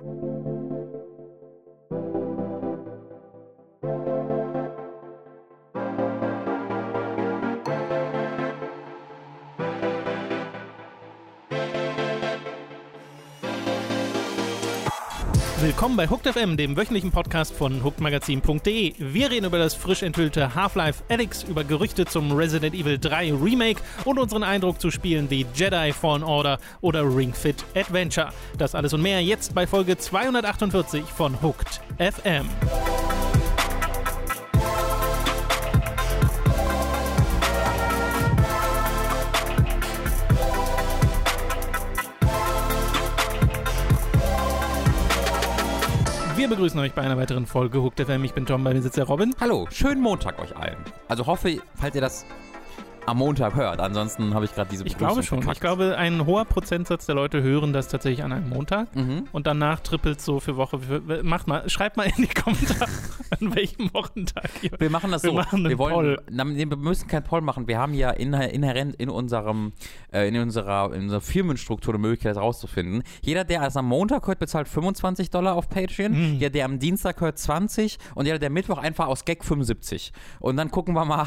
Thank you Willkommen bei Hooked FM, dem wöchentlichen Podcast von hookedmagazin.de. Wir reden über das frisch enthüllte Half-Life Alyx, über Gerüchte zum Resident Evil 3 Remake und unseren Eindruck zu Spielen wie Jedi Fallen Order oder Ring Fit Adventure. Das alles und mehr jetzt bei Folge 248 von Hooked FM. Begrüßen euch bei einer weiteren Folge Hooked FM. Ich bin Tom, bei mir sitzt der Robin. Hallo, schönen Montag euch allen. Also hoffe, falls ihr das am Montag hört. Ansonsten habe ich gerade diese Ich glaube schon. verkackt. Ich glaube, ein hoher Prozentsatz der Leute hören das tatsächlich an einem Montag Mhm. und danach trippelt so für Woche. Für, macht mal, schreibt mal in die Kommentare, an welchem Wochentag ihr. Wir machen das Wir so. machen einen wir, wollen. Na, wir müssen keinen Poll machen. Wir haben ja inhä- inhärent in unserem äh, in unserer in unserer Firmenstruktur eine Möglichkeit das rauszufinden. Jeder, der erst am Montag hört, bezahlt 25 Dollar auf Patreon. Mhm. Jeder, der am Dienstag hört, 20 und jeder, der Mittwoch einfach aus Gag 75. Und dann gucken wir mal,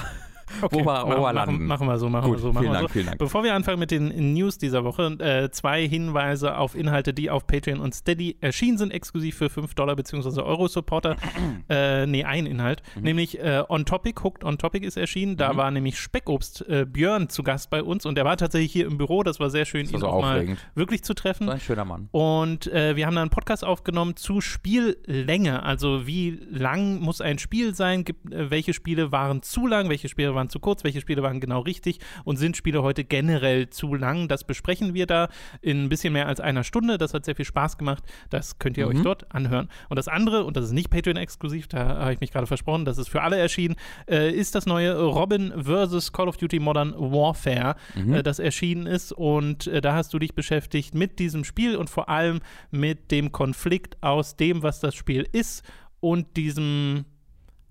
wo wir, wo machen, wir landen. machen, machen wir so, machen Gut, wir so. Machen vielen wir Dank, so. vielen Dank. Bevor wir anfangen mit den News dieser Woche, äh, zwei Hinweise auf Inhalte, die auf Patreon und Steady erschienen sind, exklusiv für 5 Dollar bzw. Euro-Supporter. äh, nee, ein Inhalt. Mhm. Nämlich äh, On Topic, Hooked On Topic ist erschienen. Da war nämlich Speckobst äh, Björn zu Gast bei uns und der war tatsächlich hier im Büro. Das war sehr schön, ihn so auch mal wirklich zu treffen. So ein schöner Mann. Und äh, wir haben dann einen Podcast aufgenommen zu Spiellänge. Also wie lang muss ein Spiel sein? Gibt, äh, welche Spiele waren zu lang? Welche Spiele waren zu kurz? Welche Spiele waren genau richtig? Und sind Spiele heute generell zu lang? Das besprechen wir da in ein bisschen mehr als einer Stunde. Das hat sehr viel Spaß gemacht. Das könnt ihr euch dort anhören. Und das andere, und das ist nicht Patreon-exklusiv, da habe ich mich gerade versprochen, das ist für alle erschienen, äh, ist das neue Robin vs. Call of Duty Modern Warfare, äh, das erschienen ist. Und äh, da hast du dich beschäftigt mit diesem Spiel und vor allem mit dem Konflikt aus dem, was das Spiel ist und diesem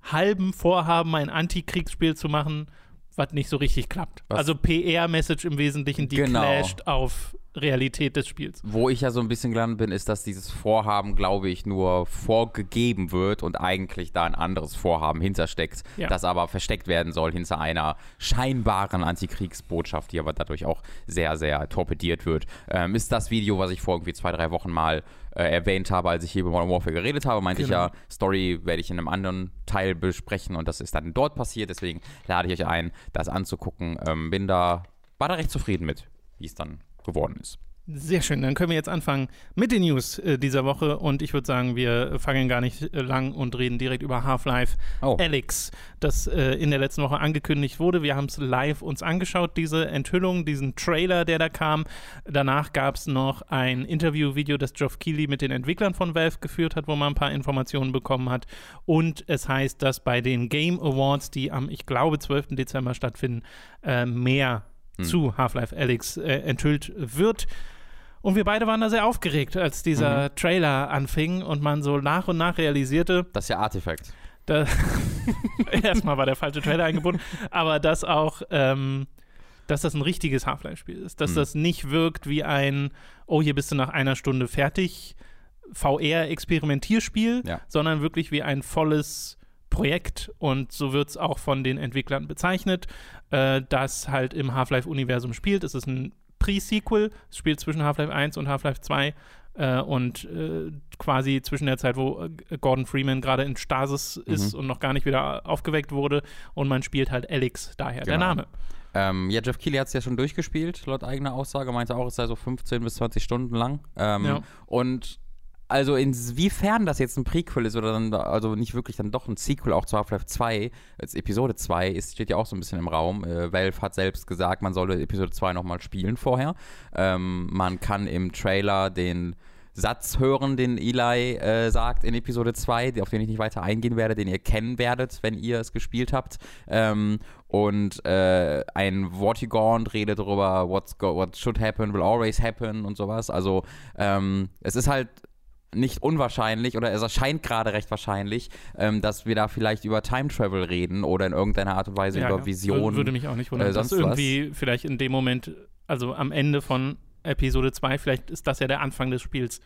halben Vorhaben, ein Antikriegsspiel zu machen, was nicht so richtig klappt. Was? Also PR-Message im Wesentlichen, die Genau. clasht auf Realität des Spiels. Wo ich ja so ein bisschen gelandet bin, ist, dass dieses Vorhaben, glaube ich, nur vorgegeben wird und eigentlich da ein anderes Vorhaben hintersteckt, Ja. das aber versteckt werden soll hinter einer scheinbaren Antikriegsbotschaft, die aber dadurch auch sehr, sehr torpediert wird. Ähm, ist das Video, was ich vor irgendwie zwei, drei Wochen mal äh, erwähnt habe, als ich hier über Modern Warfare geredet habe, meinte Genau. ich ja, Story werde ich in einem anderen Teil besprechen und das ist dann dort passiert, deswegen lade ich euch ein, das anzugucken. Ähm, bin da, war da recht zufrieden mit, wie es dann geworden ist. Sehr schön, dann können wir jetzt anfangen mit den News äh, dieser Woche und ich würde sagen, wir fangen gar nicht äh, lang und reden direkt über Half-Life Oh. Alyx, das äh, in der letzten Woche angekündigt wurde. Wir haben es live uns angeschaut, diese Enthüllung, diesen Trailer, der da kam. Danach gab es noch ein Interview-Video, das Geoff Keighley mit den Entwicklern von Valve geführt hat, wo man ein paar Informationen bekommen hat. Und es heißt, dass bei den Game Awards, die am, ich glaube, 12. Dezember stattfinden, äh, mehr zu Half-Life Alyx äh, enthüllt wird. Und wir beide waren da sehr aufgeregt, als dieser Trailer anfing und man so nach und nach realisierte, Das ist ja Artifact. da erstmal war der falsche Trailer eingebunden, aber dass auch, ähm, dass das ein richtiges Half-Life-Spiel ist, dass Mhm. das nicht wirkt wie ein, oh, hier bist du nach einer Stunde fertig, VR-Experimentierspiel, Ja. sondern wirklich wie ein volles Projekt und so wird es auch von den Entwicklern bezeichnet, äh, das halt im Half-Life-Universum spielt. Es ist ein Pre-Sequel, es spielt zwischen Half-Life 1 und Half-Life 2 äh, und äh, quasi zwischen der Zeit, wo äh, Gordon Freeman gerade in Stasis ist und noch gar nicht wieder aufgeweckt wurde und man spielt halt Alex, daher der Genau. Name. Ähm, ja, Jeff Keighley hat es ja schon durchgespielt, laut eigener Aussage. Meinte auch, es sei so 15 bis 20 Stunden lang. Ähm, Ja. Und also inwiefern das jetzt ein Prequel ist oder dann, da- also nicht wirklich dann doch ein Sequel auch zu Half-Life 2, als Episode 2 ist, steht ja auch so ein bisschen im Raum. Äh, Valve hat selbst gesagt, man solle Episode 2 nochmal spielen vorher. Ähm, man kann im Trailer den Satz hören, den Eli äh, sagt in Episode 2, auf den ich nicht weiter eingehen werde, den ihr kennen werdet, wenn ihr es gespielt habt. Ähm, und äh, ein Vortigaunt redet darüber, what's go what should happen, will always happen und sowas. Also ähm, es ist halt nicht unwahrscheinlich oder es erscheint gerade recht wahrscheinlich, ähm, dass wir da vielleicht über Time Travel reden oder in irgendeiner Art und Weise Ja, über ja. Visionen. Würde mich auch nicht wundern, äh, dass sonst was. irgendwie vielleicht in dem Moment, also am Ende von Episode 2, vielleicht ist das ja der Anfang des Spiels.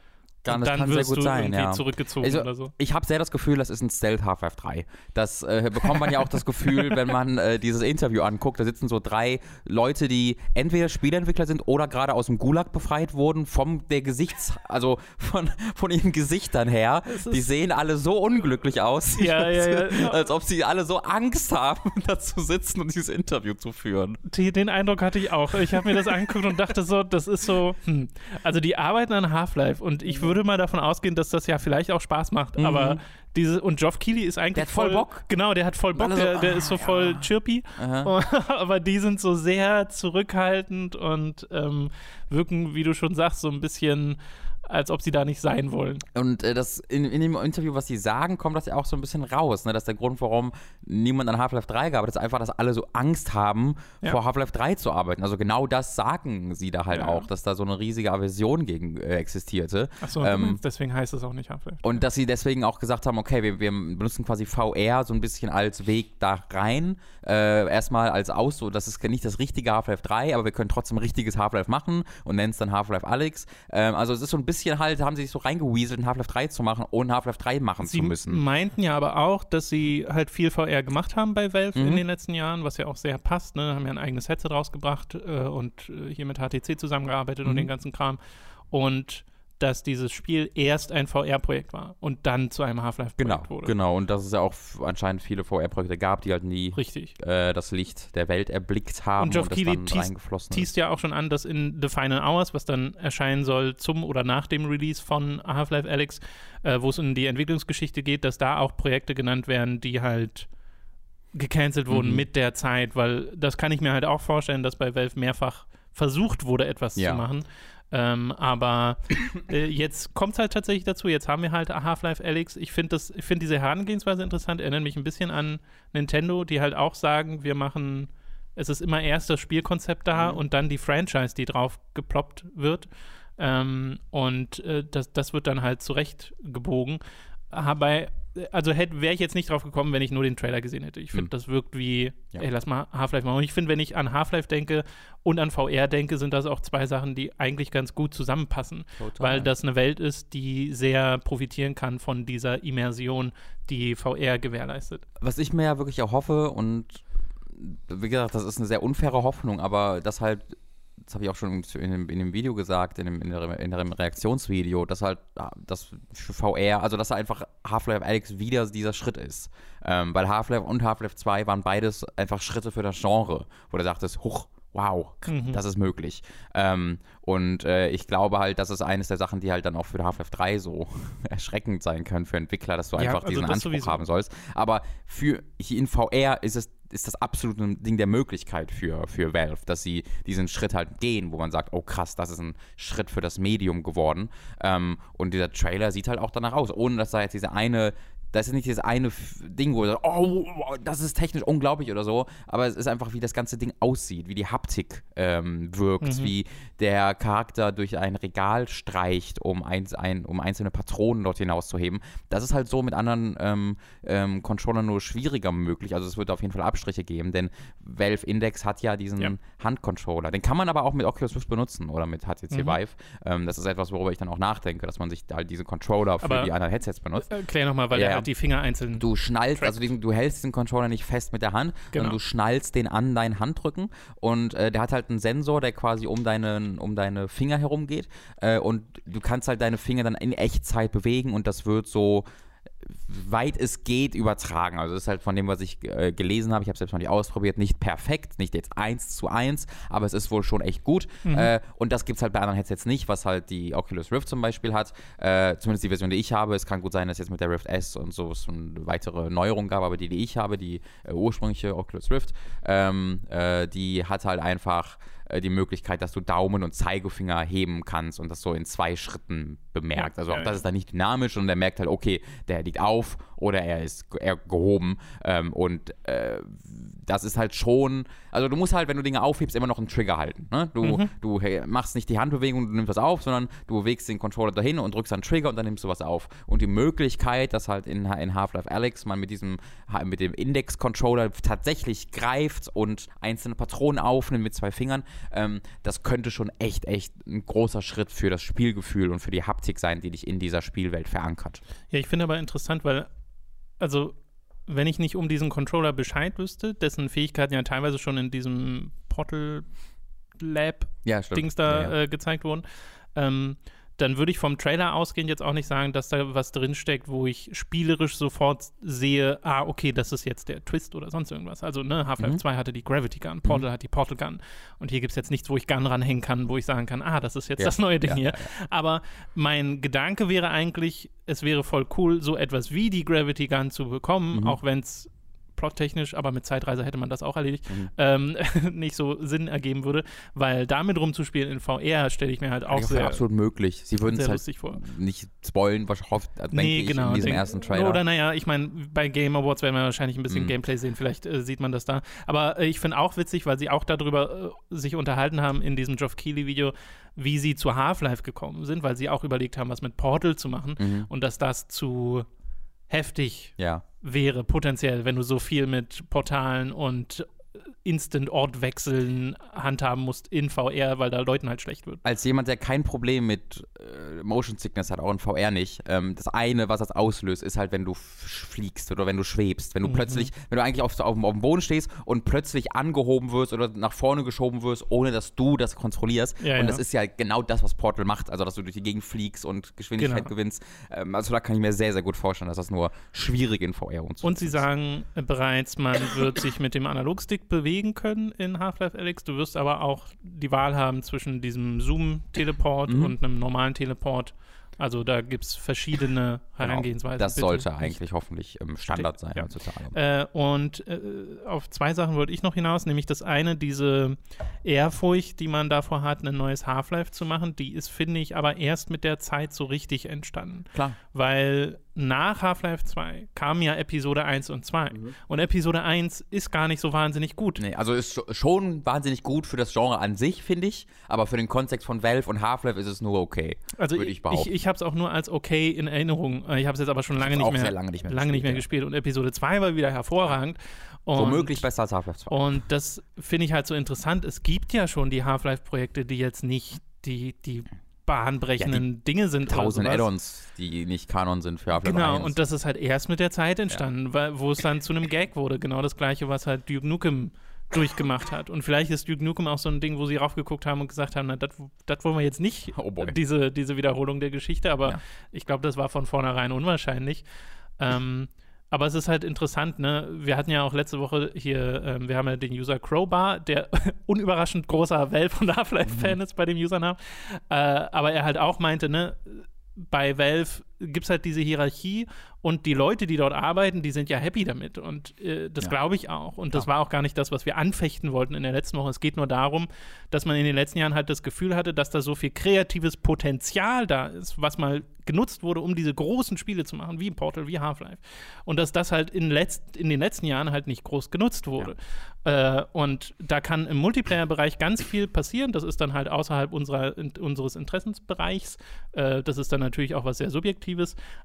Kann, und das dann kann sehr wirst gut du sein, irgendwie ja. zurückgezogen Also, oder so. Ich habe sehr das Gefühl, das ist ein Stealth Half-Life 3. Das äh, bekommt man ja auch das Gefühl, wenn man äh, dieses Interview anguckt. Da sitzen so drei Leute, die entweder Spieleentwickler sind oder gerade aus dem Gulag befreit wurden, vom der Gesichts, also von, von ihren Gesichtern her. Die sehen alle so unglücklich aus, Ja, ja, ja. als ob sie alle so Angst haben, da zu sitzen und dieses Interview zu führen. Den Eindruck hatte ich auch. Ich habe mir das angeguckt und dachte so, das ist so, hm. also die arbeiten an Half-Life und ich würde mal davon ausgehen, dass das ja vielleicht auch Spaß macht, aber diese, und Geoff Keighley ist eigentlich Mhm. Der hat voll Bock. Genau, der hat voll Bock, so, der, der ah, ist so ja. voll chirpy, aber die sind so sehr zurückhaltend und ähm, wirken, wie du schon sagst, so ein bisschen, als ob sie da nicht sein wollen. Und äh, das in, in dem Interview, was sie sagen, kommt das ja auch so ein bisschen raus. Ne? Dass der Grund, warum niemand an Half-Life 3 gearbeitet hat, ist einfach, dass alle so Angst haben, Ja. vor Half-Life 3 zu arbeiten. Also genau das sagen sie da halt Ja. auch, dass da so eine riesige Aversion gegen äh, existierte. Achso, Ähm, deswegen heißt es auch nicht Half-Life. Und dass sie deswegen auch gesagt haben, okay, wir, wir benutzen quasi VR so ein bisschen als Weg da rein. Äh, erstmal als Aus, so, das ist nicht das richtige Half-Life 3, aber wir können trotzdem richtiges Half-Life machen und nennen es dann Half-Life Alyx. Ähm, also es ist so ein bisschen halt, haben sie sich so reingeweaselt, ein Half-Life 3 zu machen, ohne Half-Life 3 machen Sie zu müssen. meinten ja aber auch, dass sie halt viel VR gemacht haben bei Valve Mhm. in den letzten Jahren, was ja auch sehr passt. Ne? Haben ja ein eigenes Headset rausgebracht äh, und äh, hier mit HTC zusammengearbeitet und Mhm. den ganzen Kram. Und dass dieses Spiel erst ein VR-Projekt war und dann zu einem Genau, Half-Life-Projekt wurde. genau. Und dass es ja auch anscheinend viele VR-Projekte gab, die halt nie Richtig. äh, das Licht der Welt erblickt haben Und Geoff das Keighley dann teast-. Teast ja auch schon an, dass in The Final Hours, was dann erscheinen soll zum oder nach dem Release von Half-Life Alyx, äh, wo es um die Entwicklungsgeschichte geht, dass da auch Projekte genannt werden, die halt gecancelt wurden Mhm. mit der Zeit, weil das kann ich mir halt auch vorstellen, dass bei Valve mehrfach versucht wurde, etwas Ja. zu machen. Ähm, aber äh, jetzt kommt es halt tatsächlich dazu. Jetzt haben wir halt Half-Life Alyx. Ich finde finde diese Herangehensweise interessant. Erinnert mich ein bisschen an Nintendo, die halt auch sagen, wir machen, es ist immer erst das Spielkonzept da Mhm. und dann die Franchise, die drauf geploppt wird. Ähm, und äh, das, das wird dann halt zurecht gebogen. Aber, also wäre ich jetzt nicht drauf gekommen, wenn ich nur den Trailer gesehen hätte. Ich finde, Hm. das wirkt wie, Ja. ey, lass mal Half-Life machen. Und ich finde, wenn ich an Half-Life denke und an VR denke, sind das auch zwei Sachen, die eigentlich ganz gut zusammenpassen. Total. Weil das eine Welt ist, die sehr profitieren kann von dieser Immersion, die VR gewährleistet. was ich mir ja wirklich auch hoffe und wie gesagt, das ist eine sehr unfaire Hoffnung, aber das halt, das habe ich auch schon in dem, in dem Video gesagt, in dem, in, der, in dem Reaktionsvideo, dass halt das für VR, also dass einfach Half-Life Alyx wieder dieser Schritt ist. Ähm, weil Half-Life und Half-Life 2 waren beides einfach Schritte für das Genre, wo du sagtest, huch, wow, Mhm. das ist möglich. Ähm, und äh, ich glaube halt, das ist eines der Sachen, die halt dann auch für Half-Life 3 so erschreckend sein können für Entwickler, dass du Ja, einfach also diesen Anspruch sowieso. haben sollst. Aber für hier in VR ist es ist das absolut ein Ding der Möglichkeit für, für Valve, dass sie diesen Schritt halt gehen, wo man sagt, oh krass, das ist ein Schritt für das Medium geworden. Ähm, und dieser Trailer sieht halt auch danach aus, ohne dass da jetzt diese eine das ist nicht dieses eine Ding, wo du sagst, oh, das ist technisch unglaublich oder so, aber es ist einfach, wie das ganze Ding aussieht, wie die Haptik ähm, wirkt, Mhm. wie der Charakter durch ein Regal streicht, um, eins, ein, um einzelne Patronen dort hinauszuheben. Das ist halt so mit anderen ähm, ähm, Controllern nur schwieriger möglich. Also es wird auf jeden Fall Abstriche geben, denn Valve Index hat ja diesen Ja. Handcontroller. Den kann man aber auch mit Oculus Rift benutzen oder mit HTC Mhm. Vive. Ähm, das ist etwas, worüber ich dann auch nachdenke, dass man sich halt diese Controller für Aber- die anderen Headsets benutzt. Erklär nochmal, weil Ja, er die Finger einzeln. Du schnallst, Trackt. also du hältst den Controller nicht fest mit der Hand, Genau. sondern du schnallst den an deinen Handrücken und äh, der hat halt einen Sensor, der quasi um deine, um deine Finger herum geht äh, und du kannst halt deine Finger dann in Echtzeit bewegen und das wird so weit es geht übertragen. Also das ist halt von dem, was ich äh, gelesen habe, ich habe es selbst noch nicht ausprobiert, nicht perfekt, nicht jetzt eins zu eins, aber es ist wohl schon echt gut. Mhm. Äh, und das gibt es halt bei anderen Headsets nicht, was halt die Oculus Rift zum Beispiel hat. Äh, zumindest die Version, die ich habe. Es kann gut sein, dass jetzt mit der Rift S und so es eine weitere Neuerung gab, aber die, die ich habe, die äh, ursprüngliche Oculus Rift, ähm, äh, die hat halt einfach äh, die Möglichkeit, dass du Daumen und Zeigefinger heben kannst und das so in zwei Schritten bemerkt. Also auch das ist dann nicht dynamisch und er merkt halt, okay, der liegt auf oder er ist er gehoben ähm, und äh, das ist halt schon, also du musst halt, wenn du Dinge aufhebst, immer noch einen Trigger halten. Ne? Du, Mhm. du hey, machst nicht die Handbewegung und du nimmst was auf, sondern du bewegst den Controller dahin und drückst einen Trigger und dann nimmst du was auf. Und die Möglichkeit, dass halt in, in Half-Life Alyx man mit diesem, mit dem Index-Controller tatsächlich greift und einzelne Patronen aufnimmt mit zwei Fingern, ähm, das könnte schon echt, echt ein großer Schritt für das Spielgefühl und für die Haptik sein, die dich in dieser Spielwelt verankert. Ja, ich finde aber interessant, weil, also, wenn ich nicht um diesen Controller Bescheid wüsste, dessen Fähigkeiten ja teilweise schon in diesem Portal Lab Ja. Dings da Ja, ja. Äh, gezeigt wurden, ähm, dann würde ich vom Trailer ausgehend jetzt auch nicht sagen, dass da was drinsteckt, wo ich spielerisch sofort sehe, ah, okay, das ist jetzt der Twist oder sonst irgendwas. Also, ne, Half-Life Mhm. 2 hatte die Gravity Gun, Portal hat die Portal Gun. Und hier gibt es jetzt nichts, wo ich Gun ranhängen kann, wo ich sagen kann, ah, das ist jetzt Ja, das neue Ding ja, hier. ja, Aber mein Gedanke wäre eigentlich, es wäre voll cool, so etwas wie die Gravity Gun zu bekommen, Mhm. auch wenn es plottechnisch, aber mit Zeitreise hätte man das auch erledigt, Mhm. ähm, nicht so Sinn ergeben würde, weil damit rumzuspielen in VR stelle ich mir halt auch Auch sehr, absolut möglich. Sie würden es halt vor. nicht spoilen, was hofft, denke Nee, ich, genau. in diesem denk- ersten Trailer. Oder naja, ich meine, bei Game Awards werden wir wahrscheinlich ein bisschen Mhm. Gameplay sehen, vielleicht äh, sieht man das da. Aber äh, ich finde auch witzig, weil sie auch darüber äh, sich unterhalten haben in diesem Geoff Keighley-Video, wie sie zu Half-Life gekommen sind, weil sie auch überlegt haben, was mit Portal zu machen Mhm. und dass das zu heftig Ja. wäre, potenziell, wenn du so viel mit Portalen und Instant-Ort-Wechseln handhaben musst in VR, weil da Leuten halt schlecht wird. Als jemand, der kein Problem mit äh, Motion Sickness hat, auch in VR nicht, ähm, das eine, was das auslöst, ist halt, wenn du fliegst oder wenn du schwebst. Wenn du Mhm. plötzlich, wenn du eigentlich auf, auf, auf dem Boden stehst und plötzlich angehoben wirst oder nach vorne geschoben wirst, ohne dass du das kontrollierst. Ja, und ja. das ist ja genau das, was Portal macht. Also, dass du durch die Gegend fliegst und Geschwindigkeit Genau. gewinnst. Ähm, also, da kann ich mir sehr, sehr gut vorstellen, dass das nur schwierig in VR umzusetzen Und sie ist. sagen bereits, man wird sich mit dem Analogstick bewegen können in Half-Life Alyx. Du wirst aber auch die Wahl haben zwischen diesem Zoom-Teleport Mhm. und einem normalen Teleport. Also da gibt es verschiedene Herangehensweisen. Genau. Das Bitte sollte eigentlich hoffentlich ähm, Standard sein Ja. heutzutage. Äh, und äh, auf zwei Sachen wollte ich noch hinaus, nämlich das eine, diese Ehrfurcht, die man davor hat, ein neues Half-Life zu machen, die ist, finde ich, aber erst mit der Zeit so richtig entstanden. Klar. Weil nach Half-Life 2 kamen ja Episode 1 und 2. Und Episode 1 ist gar nicht so wahnsinnig gut. Nee, also ist scho- schon wahnsinnig gut für das Genre an sich, finde ich. Aber für den Kontext von Valve und Half-Life ist es nur okay. Also würde ich, ich behaupten. ich, habe es auch nur als okay in Erinnerung. Ich habe es jetzt aber schon lange nicht mehr, lange nicht mehr lange nicht mehr gespielt, gespielt. Und Episode 2 war wieder hervorragend. Und, Womöglich besser als Half-Life 2. Und das finde ich halt so interessant. Es gibt ja schon die Half-Life-Projekte, die jetzt nicht die, die bahnbrechenden Dinge sind. Tausend. Add-ons, die nicht Kanon sind für Half-Life Genau, 1. und das ist halt erst mit der Zeit entstanden, weil, wo es dann zu einem Gag wurde. Genau das gleiche, was halt Duke Nukem durchgemacht hat. Und vielleicht ist Duke Nukem auch so ein Ding, wo sie raufgeguckt haben und gesagt haben, na, das das wollen wir jetzt nicht, Oh boy. diese, diese Wiederholung der Geschichte, aber Ja. ich glaube, das war von vornherein unwahrscheinlich. Ähm, aber es ist halt interessant, ne? Wir hatten ja auch letzte Woche hier, ähm, wir haben ja den User Crowbar, der unüberraschend großer Valve- und Half-Life-Fan ist bei dem Usernamen. Äh, aber er halt auch meinte, ne, bei Valve gibt es halt diese Hierarchie und die Leute, die dort arbeiten, die sind ja happy damit. Und äh, das Ja. glaube ich auch. Und das Klar. war auch gar nicht das, was wir anfechten wollten in der letzten Woche. Es geht nur darum, dass man in den letzten Jahren halt das Gefühl hatte, dass da so viel kreatives Potenzial da ist, was mal genutzt wurde, um diese großen Spiele zu machen, wie Portal, wie Half-Life. Und dass das halt in, letzt, in den letzten Jahren halt nicht groß genutzt wurde. Äh, und da kann im Multiplayer-Bereich ganz viel passieren. Das ist dann halt außerhalb unserer, in, unseres Interessensbereichs. Äh, das ist dann natürlich auch was sehr Subjektives.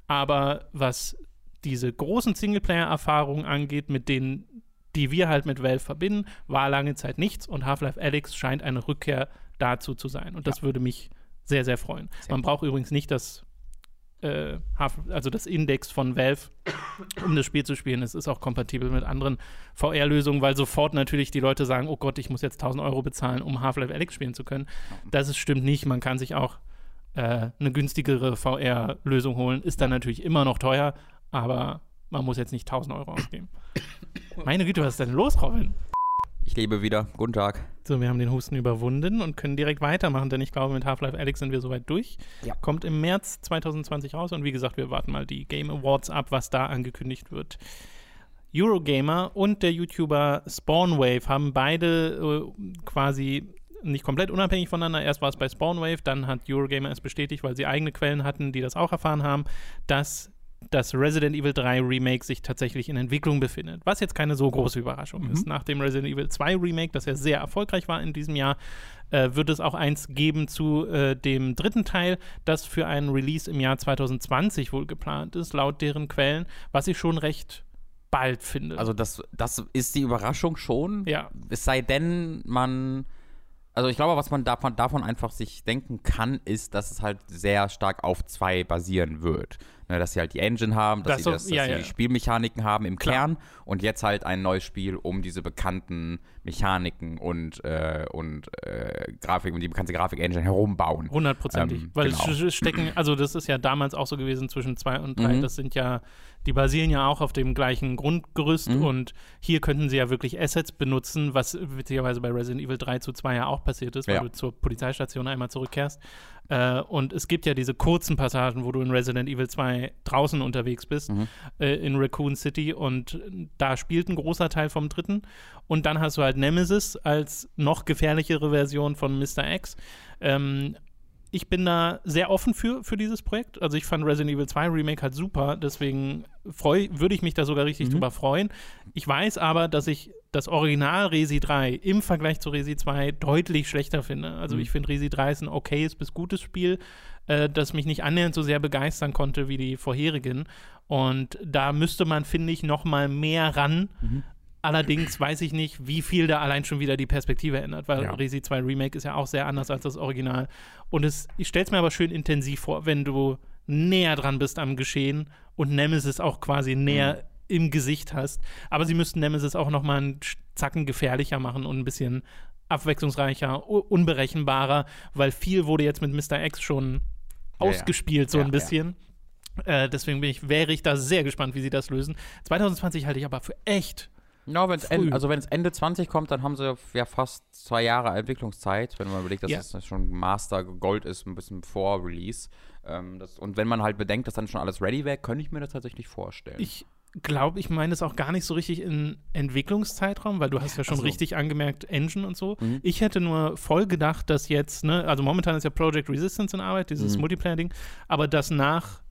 Aber was diese großen Singleplayer-Erfahrungen angeht, mit denen die wir halt mit Valve verbinden, war lange Zeit nichts und Half-Life Alyx scheint eine Rückkehr dazu zu sein. Und das würde mich sehr, sehr freuen. Sehr Man braucht übrigens nicht das, äh, Half also das Index von Valve, um das Spiel zu spielen. Es ist auch kompatibel mit anderen VR-Lösungen, weil sofort natürlich die Leute sagen, oh Gott, ich muss jetzt 1000 Euro bezahlen, um Half-Life Alyx spielen zu können. Das ist, stimmt nicht. Man kann sich auch äh, eine günstigere VR-Lösung holen. Ist dann natürlich immer noch teuer, aber man muss jetzt nicht 1000 Euro ausgeben. Meine Güte, was ist denn los, Robin? Ich lebe wieder. Guten Tag. So, wir haben den Husten überwunden und können direkt weitermachen, denn ich glaube, mit Half-Life Alyx sind wir soweit durch. Ja. Kommt im März 2020 raus und wie gesagt, wir warten mal die Game Awards ab, was da angekündigt wird. Eurogamer und der YouTuber Spawnwave haben beide äh, quasi nicht komplett unabhängig voneinander. Erst war es bei Spawnwave, dann hat Eurogamer es bestätigt, weil sie eigene Quellen hatten, die das auch erfahren haben, dass das Resident Evil 3 Remake sich tatsächlich in Entwicklung befindet. Was jetzt keine so große Überraschung Mhm. ist. Nach dem Resident Evil 2 Remake, das ja sehr erfolgreich war in diesem Jahr, äh, wird es auch eins geben zu äh, dem dritten Teil, das für einen Release im Jahr 2020 wohl geplant ist, laut deren Quellen, was ich schon recht bald finde. Also das, das ist die Überraschung schon. ja, Es sei denn, man. Also ich glaube, was man davon, davon einfach sich denken kann, ist, dass es halt sehr stark auf zwei basieren wird. Ne, dass sie halt die Engine haben, dass Das sie, so- das, dass ja, sie ja, die ja. Spielmechaniken haben im Klar. Kern und jetzt halt ein neues Spiel, um diese bekannten Mechaniken und, äh, und äh, Grafik und die bekannte Grafik-Engine herumbauen. hundertprozentig. Ähm, Weil genau. stecken, also das ist ja damals auch so gewesen zwischen zwei und drei. Mhm. Das sind ja, die basieren ja auch auf dem gleichen Grundgerüst Mhm. und hier könnten sie ja wirklich Assets benutzen, was witzigerweise bei Resident Evil 3 zu 2 ja auch passiert ist, weil Ja. du zur Polizeistation einmal zurückkehrst. Äh, und es gibt ja diese kurzen Passagen, wo du in Resident Evil 2 draußen unterwegs bist, Mhm. äh, in Raccoon City und da spielt ein großer Teil vom dritten. Und dann hast du halt Nemesis als noch gefährlichere Version von Mr. X. Ähm, ich bin da sehr offen für, für dieses Projekt. Also ich fand Resident Evil 2 Remake halt super, deswegen freu, würde ich mich da sogar richtig Mhm. drüber freuen. Ich weiß aber, dass ich das Original Resi 3 im Vergleich zu Resi 2 deutlich schlechter finde. Also Mhm. ich finde Resi 3 ist ein okayes bis gutes Spiel, äh, das mich nicht annähernd so sehr begeistern konnte wie die vorherigen. Und da müsste man, finde ich, noch mal mehr ran. Mhm. Allerdings weiß ich nicht, wie viel da allein schon wieder die Perspektive ändert, weil Ja. Resi 2 Remake ist ja auch sehr anders als das Original. Und es, ich stelle es mir aber schön intensiv vor, wenn du näher dran bist am Geschehen und Nemesis auch quasi näher Mhm. im Gesicht hast. Aber sie müssten Nemesis auch noch mal einen Zacken gefährlicher machen und ein bisschen abwechslungsreicher, unberechenbarer, weil viel wurde jetzt mit Mr. X schon Ja, ja. ausgespielt, so ein bisschen. Äh, deswegen bin ich, wäre ich da sehr gespannt, wie sie das lösen. 2020 halte ich aber für echt Ja, wenn's Früh. en, also wenn es Ende 20 kommt, dann haben sie ja fast zwei Jahre Entwicklungszeit, wenn man überlegt, dass Ja. das schon Master Gold ist, ein bisschen vor Release. Ähm, das, und wenn man halt bedenkt, dass dann schon alles ready wäre, könnte ich mir das tatsächlich vorstellen. Ich glaube, ich meine es auch gar nicht so richtig in Entwicklungszeitraum, weil du hast ja schon so. richtig angemerkt, Engine und so. Mhm. Ich hätte nur voll gedacht, dass jetzt, ne, also momentan ist ja Project Resistance in Arbeit, dieses Mhm. Multiplayer-Ding, aber dass nach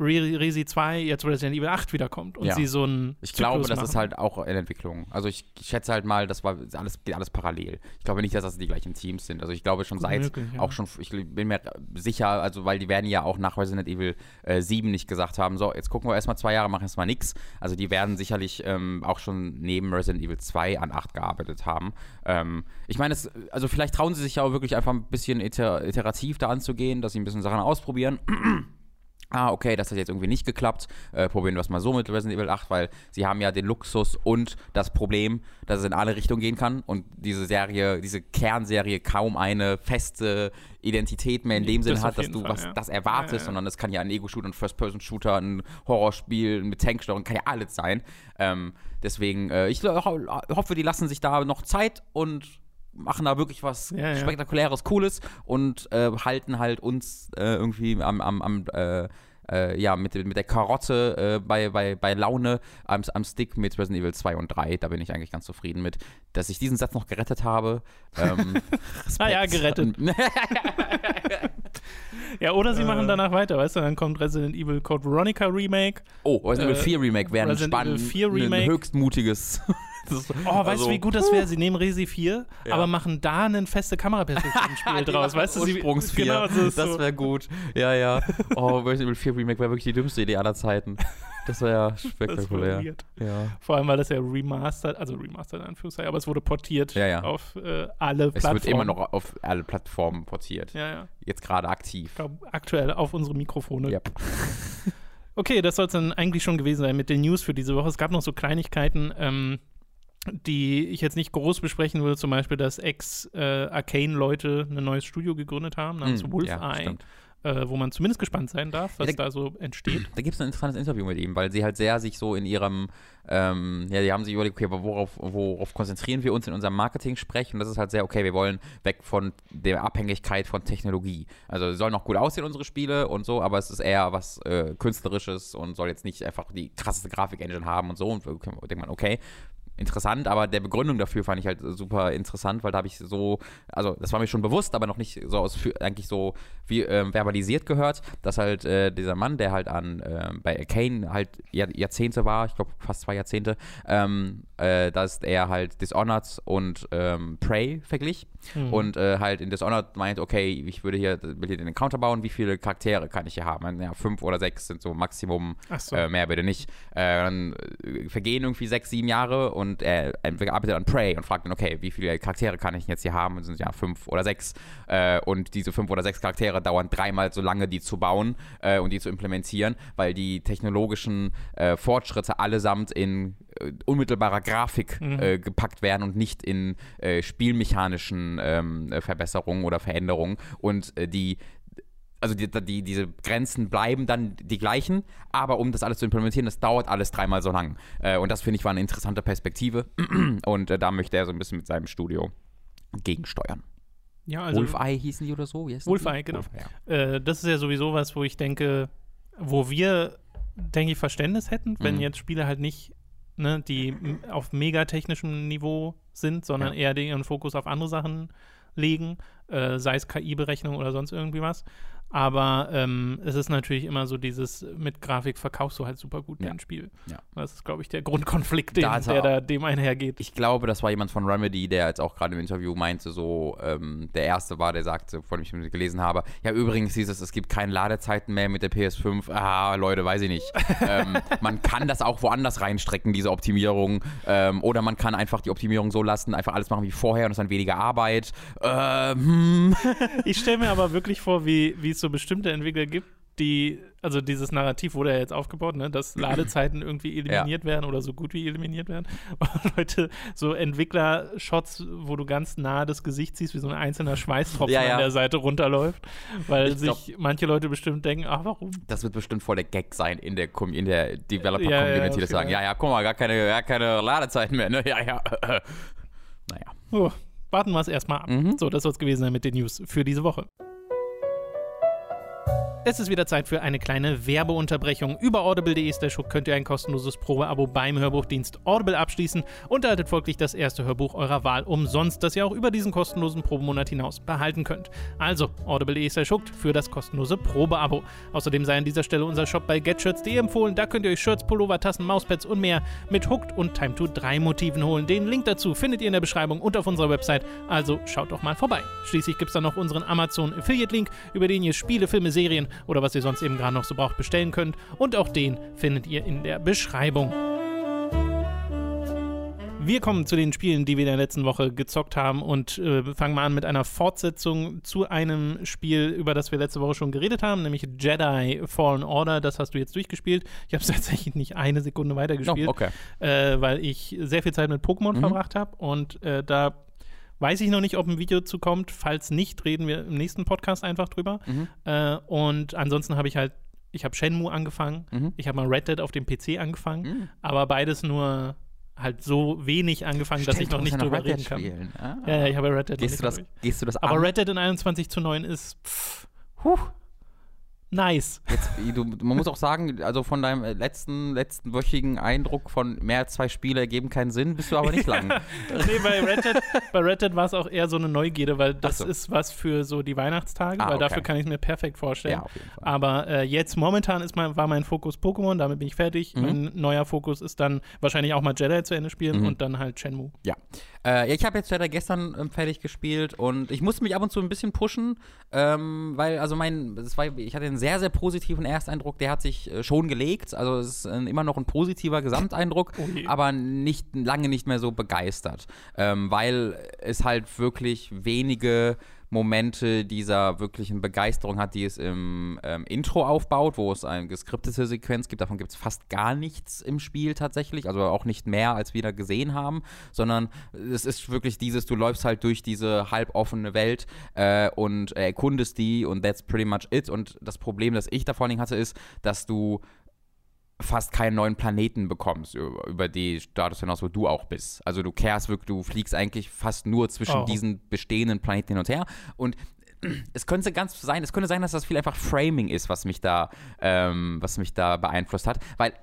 Resi 2 jetzt Resident Evil 8 wiederkommt und Ja. sie so ein Ich glaube, Zyklus das ist machen. halt auch in Entwicklung. Also ich, ich schätze halt mal, das war alles, geht alles parallel. Ich glaube nicht, dass das die gleichen Teams sind. Also ich glaube schon Gut seit möglich, ja. auch schon, ich bin mir sicher, also weil die werden ja auch nach Resident Evil äh, 7 nicht gesagt haben, so, jetzt gucken wir erstmal zwei Jahre, machen erstmal nichts. Also die werden sicherlich ähm, auch schon neben Resident Evil 2 an 8 gearbeitet haben. Ähm, ich meine, es- also vielleicht trauen sie sich ja auch wirklich einfach ein bisschen iter iterativ da anzugehen, dass sie ein bisschen Sachen ausprobieren. Ah, okay, das hat jetzt irgendwie nicht geklappt. Äh, probieren wir es mal so mit Resident Evil 8, weil sie haben ja den Luxus und das Problem, dass es in alle Richtungen gehen kann und diese Serie, diese Kernserie kaum eine feste Identität mehr in dem Das Sinn auf hat, dass du Fall, was ja. das erwartest, Ja, ja, ja. sondern es kann ja ein Ego-Shooter, ein First-Person-Shooter, ein Horrorspiel mit Tanksteuerung, kann ja alles sein. Ähm, deswegen, äh, ich ho hoffe, die lassen sich da noch Zeit und machen da wirklich was Ja, spektakuläres, cooles und äh, halten halt uns äh, irgendwie am, am, am äh, äh, ja, mit, mit der Karotte äh, bei, bei, bei Laune am, am Stick mit Resident Evil 2 und 3. Da bin ich eigentlich ganz zufrieden mit, dass ich diesen Satz noch gerettet habe. Ähm, Ah ja, gerettet. Ja, oder sie Äh. machen danach weiter, weißt du? Dann kommt Resident Evil Code Veronica Remake. oh, Resident Äh, Evil 4 Remake wäre ein Resident Evil spannend, 4 Remake. ein höchst mutiges. Das ist- Oh, weißt also- du, wie gut das wäre? Sie nehmen Resi 4, Ja. aber machen da eine feste Kameraperspektive im Spiel Die draus. Weißt du, Ursprungs 4. genau, so das so. wäre gut. Ja, ja. Oh, Resident Evil 4 Remake wäre wirklich die dümmste Idee aller Zeiten. Das wäre Das spektakulär. Ja. Vor allem, weil das ja remastered, also remastered in Anführungszeichen, aber es wurde portiert Ja, ja. auf äh, alle Es Plattformen. wird immer noch auf alle Plattformen portiert. Ja, ja. Jetzt gerade aktiv. Ich glaube, aktuell auf unsere Mikrofone. Ja. Okay, das soll es dann eigentlich schon gewesen sein mit den News für diese Woche. Es gab noch so Kleinigkeiten, ähm, die ich jetzt nicht groß besprechen würde. Zum Beispiel, dass Ex-Arcane-Leute ein neues Studio gegründet haben, namens Hm, Wolf ja, Eye, äh, wo man zumindest gespannt sein darf, was Ja, da- da so entsteht. Da gibt es ein interessantes Interview mit ihm, weil sie halt sehr sich so in ihrem, ähm, ja, die haben sich überlegt, okay, aber worauf, worauf konzentrieren wir uns in unserem Marketing sprechen? Und das ist halt sehr, okay, wir wollen weg von der Abhängigkeit von Technologie. Also sollen noch gut aussehen, unsere Spiele und so, aber es ist eher was äh, Künstlerisches und soll jetzt nicht einfach die krasseste Grafik-Engine haben und so. Und denkt man, okay, interessant, aber der Begründung dafür fand ich halt super interessant, weil da habe ich so, also das war mir schon bewusst, aber noch nicht so aus, eigentlich so wie ähm, verbalisiert gehört, dass halt äh, dieser Mann, der halt an äh, bei Kane halt Jahr, Jahrzehnte war, ich glaube fast zwei Jahrzehnte, ähm, äh, dass er halt Dishonored und ähm, Prey verglich mhm. und äh, halt in Dishonored meint, okay, ich würde hier, will hier den Encounter bauen, wie viele Charaktere kann ich hier haben? Ja, fünf oder sechs sind so Maximum, so. Äh, mehr bitte nicht. Äh, dann vergehen irgendwie sechs, sieben Jahre und und er arbeitet an Prey und fragt dann, okay, wie viele Charaktere kann ich jetzt hier haben? Und sind ja fünf oder sechs. Äh, und diese fünf oder sechs Charaktere dauern dreimal so lange, die zu bauen äh, und die zu implementieren, weil die technologischen äh, Fortschritte allesamt in äh, unmittelbarer Grafik mhm. Äh, gepackt werden und nicht in äh, spielmechanischen ähm, Verbesserungen oder Veränderungen. Und die also die, die, diese Grenzen bleiben dann die gleichen, aber um das alles zu implementieren, das dauert alles dreimal so lang. Äh, und das finde ich war eine interessante Perspektive. und äh, da möchte er so ein bisschen mit seinem Studio gegensteuern. Ja, also Wolfeye hießen die oder so? Wolfeye, genau. Wolf, ja. äh, das ist ja sowieso was, wo ich denke, wo wir, denke ich, Verständnis hätten, wenn mhm. jetzt Spiele halt nicht, ne, die auf megatechnischem Niveau sind, sondern ja. eher ihren Fokus auf andere Sachen legen, äh, sei es KI-Berechnung oder sonst irgendwie was. Aber ähm, es ist natürlich immer so dieses, mit Grafik verkaufst du halt super gut ja. dein Spiel. Ja. Das ist, glaube ich, der Grundkonflikt, den, da der da dem einhergeht. Ich glaube, das war jemand von Remedy, der jetzt auch gerade im Interview meinte, so, ähm, der Erste war, der sagte, von dem ich gelesen habe, ja, übrigens hieß es, es gibt keine Ladezeiten mehr mit der PS5. Ah, Leute, weiß ich nicht. ähm, man kann das auch woanders reinstrecken, diese Optimierung. Ähm, oder man kann einfach die Optimierung so lassen, einfach alles machen wie vorher und es dann weniger Arbeit. Ähm. ich stelle mir aber wirklich vor, wie es es so bestimmte Entwickler gibt, die, also dieses Narrativ wurde ja jetzt aufgebaut, ne, dass Ladezeiten irgendwie eliminiert ja. werden oder so gut wie eliminiert werden. Und Leute, so Entwickler-Shots, wo du ganz nah das Gesicht siehst, wie so ein einzelner Schweißtropfen ja, ja. an der Seite runterläuft, weil ich sich glaub, manche Leute bestimmt denken, ach, warum? Das wird bestimmt voll der Gag sein in der, in der Developer-Community, das sagen, ja, ja, guck mal, gar keine, gar keine Ladezeiten mehr, ne, ja, ja. naja. Oh, warten wir es erstmal ab. Mhm. So, das soll es gewesen sein mit den News für diese Woche. Es ist wieder Zeit für eine kleine Werbeunterbrechung. Über audible.de könnt ihr ein kostenloses Probeabo beim Hörbuchdienst Audible abschließen und erhaltet folglich das erste Hörbuch eurer Wahl umsonst, das ihr auch über diesen kostenlosen Probemonat hinaus behalten könnt. Also audible.de für das kostenlose Probeabo. Außerdem sei an dieser Stelle unser Shop bei getshirts.de empfohlen. Da könnt ihr euch Shirts, Pullover, Tassen, Mauspads und mehr mit Hooked und Time to 3 Motiven holen. Den Link dazu findet ihr in der Beschreibung und auf unserer Website. Also schaut doch mal vorbei. Schließlich gibt es dann noch unseren Amazon Affiliate Link, über den ihr Spiele, Filme, Serien oder was ihr sonst eben gerade noch so braucht, bestellen könnt. Und auch den findet ihr in der Beschreibung. Wir kommen zu den Spielen, die wir in der letzten Woche gezockt haben und äh, fangen mal an mit einer Fortsetzung zu einem Spiel, über das wir letzte Woche schon geredet haben, nämlich Jedi Fallen Order. Das hast du jetzt durchgespielt. Ich habe es tatsächlich nicht eine Sekunde weitergespielt, oh, okay. äh, weil ich sehr viel Zeit mit Pokémon mhm. verbracht habe und äh, da Weiß ich noch nicht, ob ein Video zu kommt. Falls nicht, reden wir im nächsten Podcast einfach drüber. Mhm. Äh, und ansonsten habe ich halt, ich habe Shenmue angefangen, mhm. ich habe mal Red Dead auf dem PC angefangen, mhm. aber beides nur halt so wenig angefangen, Stimmt, dass ich noch nicht drüber reden kann. Ah. Ja, ich habe Red Dead gehst, du das, gehst du das Aber Red Dead in 21 zu 9 ist pff, huh, Nice. Jetzt, du, man muss auch sagen, also von deinem letzten, letzten wöchigen Eindruck von mehr als zwei Spiele ergeben keinen Sinn, bist du aber nicht lang. nee, bei Red Dead, bei Red Dead war es auch eher so eine Neugierde, weil das so. ist was für so die Weihnachtstage, ah, weil okay. dafür kann ich es mir perfekt vorstellen. Ja. Aber äh, jetzt momentan ist mein, war mein Fokus Pokémon, damit bin ich fertig. Mhm. Mein neuer Fokus ist dann wahrscheinlich auch mal Jedi zu Ende spielen mhm. und dann halt Shenmue. Ja. Äh, ich habe jetzt Jedi gestern ähm, fertig gespielt und ich musste mich ab und zu ein bisschen pushen, ähm, weil also mein, war, ich hatte einen sehr, sehr positiven Ersteindruck, der hat sich äh, schon gelegt. Also es ist immer noch ein positiver Gesamteindruck, okay. aber nicht lange nicht mehr so begeistert. Ähm, weil es halt wirklich wenige Momente dieser wirklichen Begeisterung hat, die es im ähm, Intro aufbaut, wo es eine geskriptete Sequenz gibt. Davon gibt es fast gar nichts im Spiel tatsächlich, also auch nicht mehr, als wir da gesehen haben, sondern es ist wirklich dieses, du läufst halt durch diese halboffene Welt äh, und erkundest die und that's pretty much it. Und das Problem, das ich da vor allen Dingen hatte, ist, dass du fast keinen neuen Planeten bekommst, über die Status hinaus, wo du auch bist. Also du kehrst wirklich, du fliegst eigentlich fast nur zwischen oh. diesen bestehenden Planeten hin und her. Und es könnte ganz sein, es könnte sein, dass das viel einfach Framing ist, was mich da, ähm, was mich da beeinflusst hat. Weil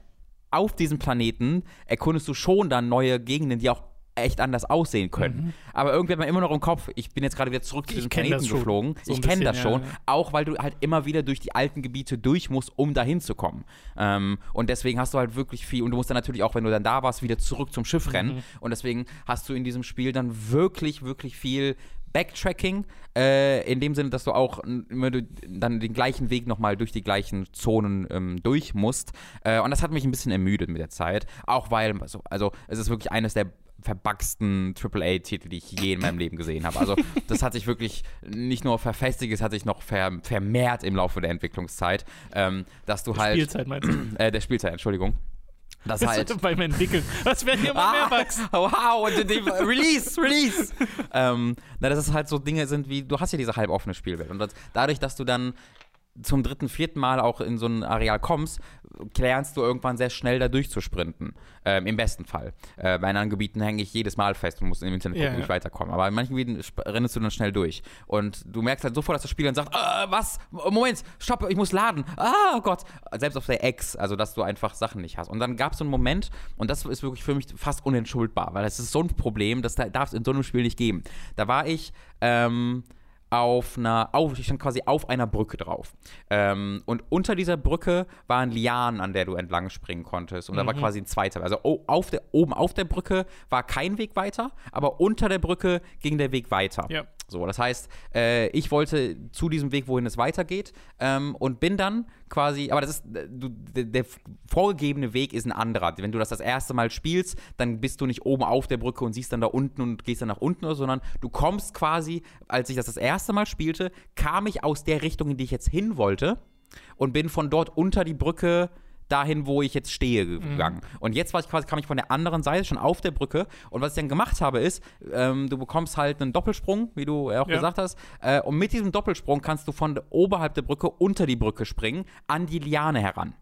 auf diesem Planeten erkundest du schon dann neue Gegenden, die auch echt anders aussehen können. Aber irgendwie hat man immer noch im Kopf, ich bin jetzt gerade wieder zurück zu diesem Planeten geflogen. So ich kenne das ja, schon, ja. auch weil du halt immer wieder durch die alten Gebiete durch musst, um dahin zu kommen. Ähm, und deswegen hast du halt wirklich viel, und du musst dann natürlich auch, wenn du dann da warst, wieder zurück zum Schiff rennen. Und deswegen hast du in diesem Spiel dann wirklich, wirklich viel Backtracking, äh, in dem Sinne, dass du auch immer du dann den gleichen Weg nochmal durch die gleichen Zonen ähm, durch musst. Äh, und das hat mich ein bisschen ermüdet mit der Zeit. Auch weil, also, also es ist wirklich eines der verbucksten AAA-Titel, die ich je in meinem Leben gesehen habe. Also das hat sich wirklich nicht nur verfestigt, es hat sich noch ver vermehrt im Laufe der Entwicklungszeit, ähm, dass du halt Spielzeit meinst du? äh, der Spielzeit, Entschuldigung. Das halt beim Entwickeln. Was werden hier immer mehr Bugs? wow, und die, release, release. ähm, na, dass es halt so Dinge sind wie, du hast ja diese halboffene Spielwelt. Und das, dadurch, dass du dann zum dritten, vierten Mal auch in so ein Areal kommst, lernst du irgendwann sehr schnell da durchzusprinten. Ähm, Im besten Fall. Äh, bei anderen Gebieten hänge ich jedes Mal fest und muss im Internet gucken, Ja, wie ich weiterkomme. Aber in manchen Gebieten rennst du dann schnell durch. Und du merkst halt sofort, dass das Spiel dann sagt, äh, was? Moment, stopp, ich muss laden. Ah, oh Gott. Selbst auf der Ex, also dass du einfach Sachen nicht hast. Und dann gab es so einen Moment, und das ist wirklich für mich fast unentschuldbar, weil das ist so ein Problem, das da- darf es in so einem Spiel nicht geben. Da war ich, ähm, auf einer, auf, ich stand quasi auf einer Brücke drauf. Ähm, und unter dieser Brücke waren Lianen, an der du entlang springen konntest. Und da war quasi ein zweiter. Also auf der, oben auf der Brücke war kein Weg weiter, aber unter der Brücke ging der Weg weiter. Ja. So, das heißt, äh, ich wollte zu diesem Weg, wohin es weitergeht, ähm, und bin dann quasi, aber das ist, äh, du, der, der vorgegebene Weg ist ein anderer. Wenn du das das erste Mal spielst, dann bist du nicht oben auf der Brücke und siehst dann da unten und gehst dann nach unten, sondern du kommst quasi, als ich das das erste Mal spielte, kam ich aus der Richtung, in die ich jetzt hin wollte und bin von dort unter die Brücke dahin, wo ich jetzt stehe, gegangen. Und jetzt war ich quasi, kam ich von der anderen Seite schon auf der Brücke. Und was ich dann gemacht habe, ist, ähm, du bekommst halt einen Doppelsprung, wie du auch Ja. gesagt hast. Äh, und mit diesem Doppelsprung kannst du von oberhalb der Brücke unter die Brücke springen, an die Liane heran.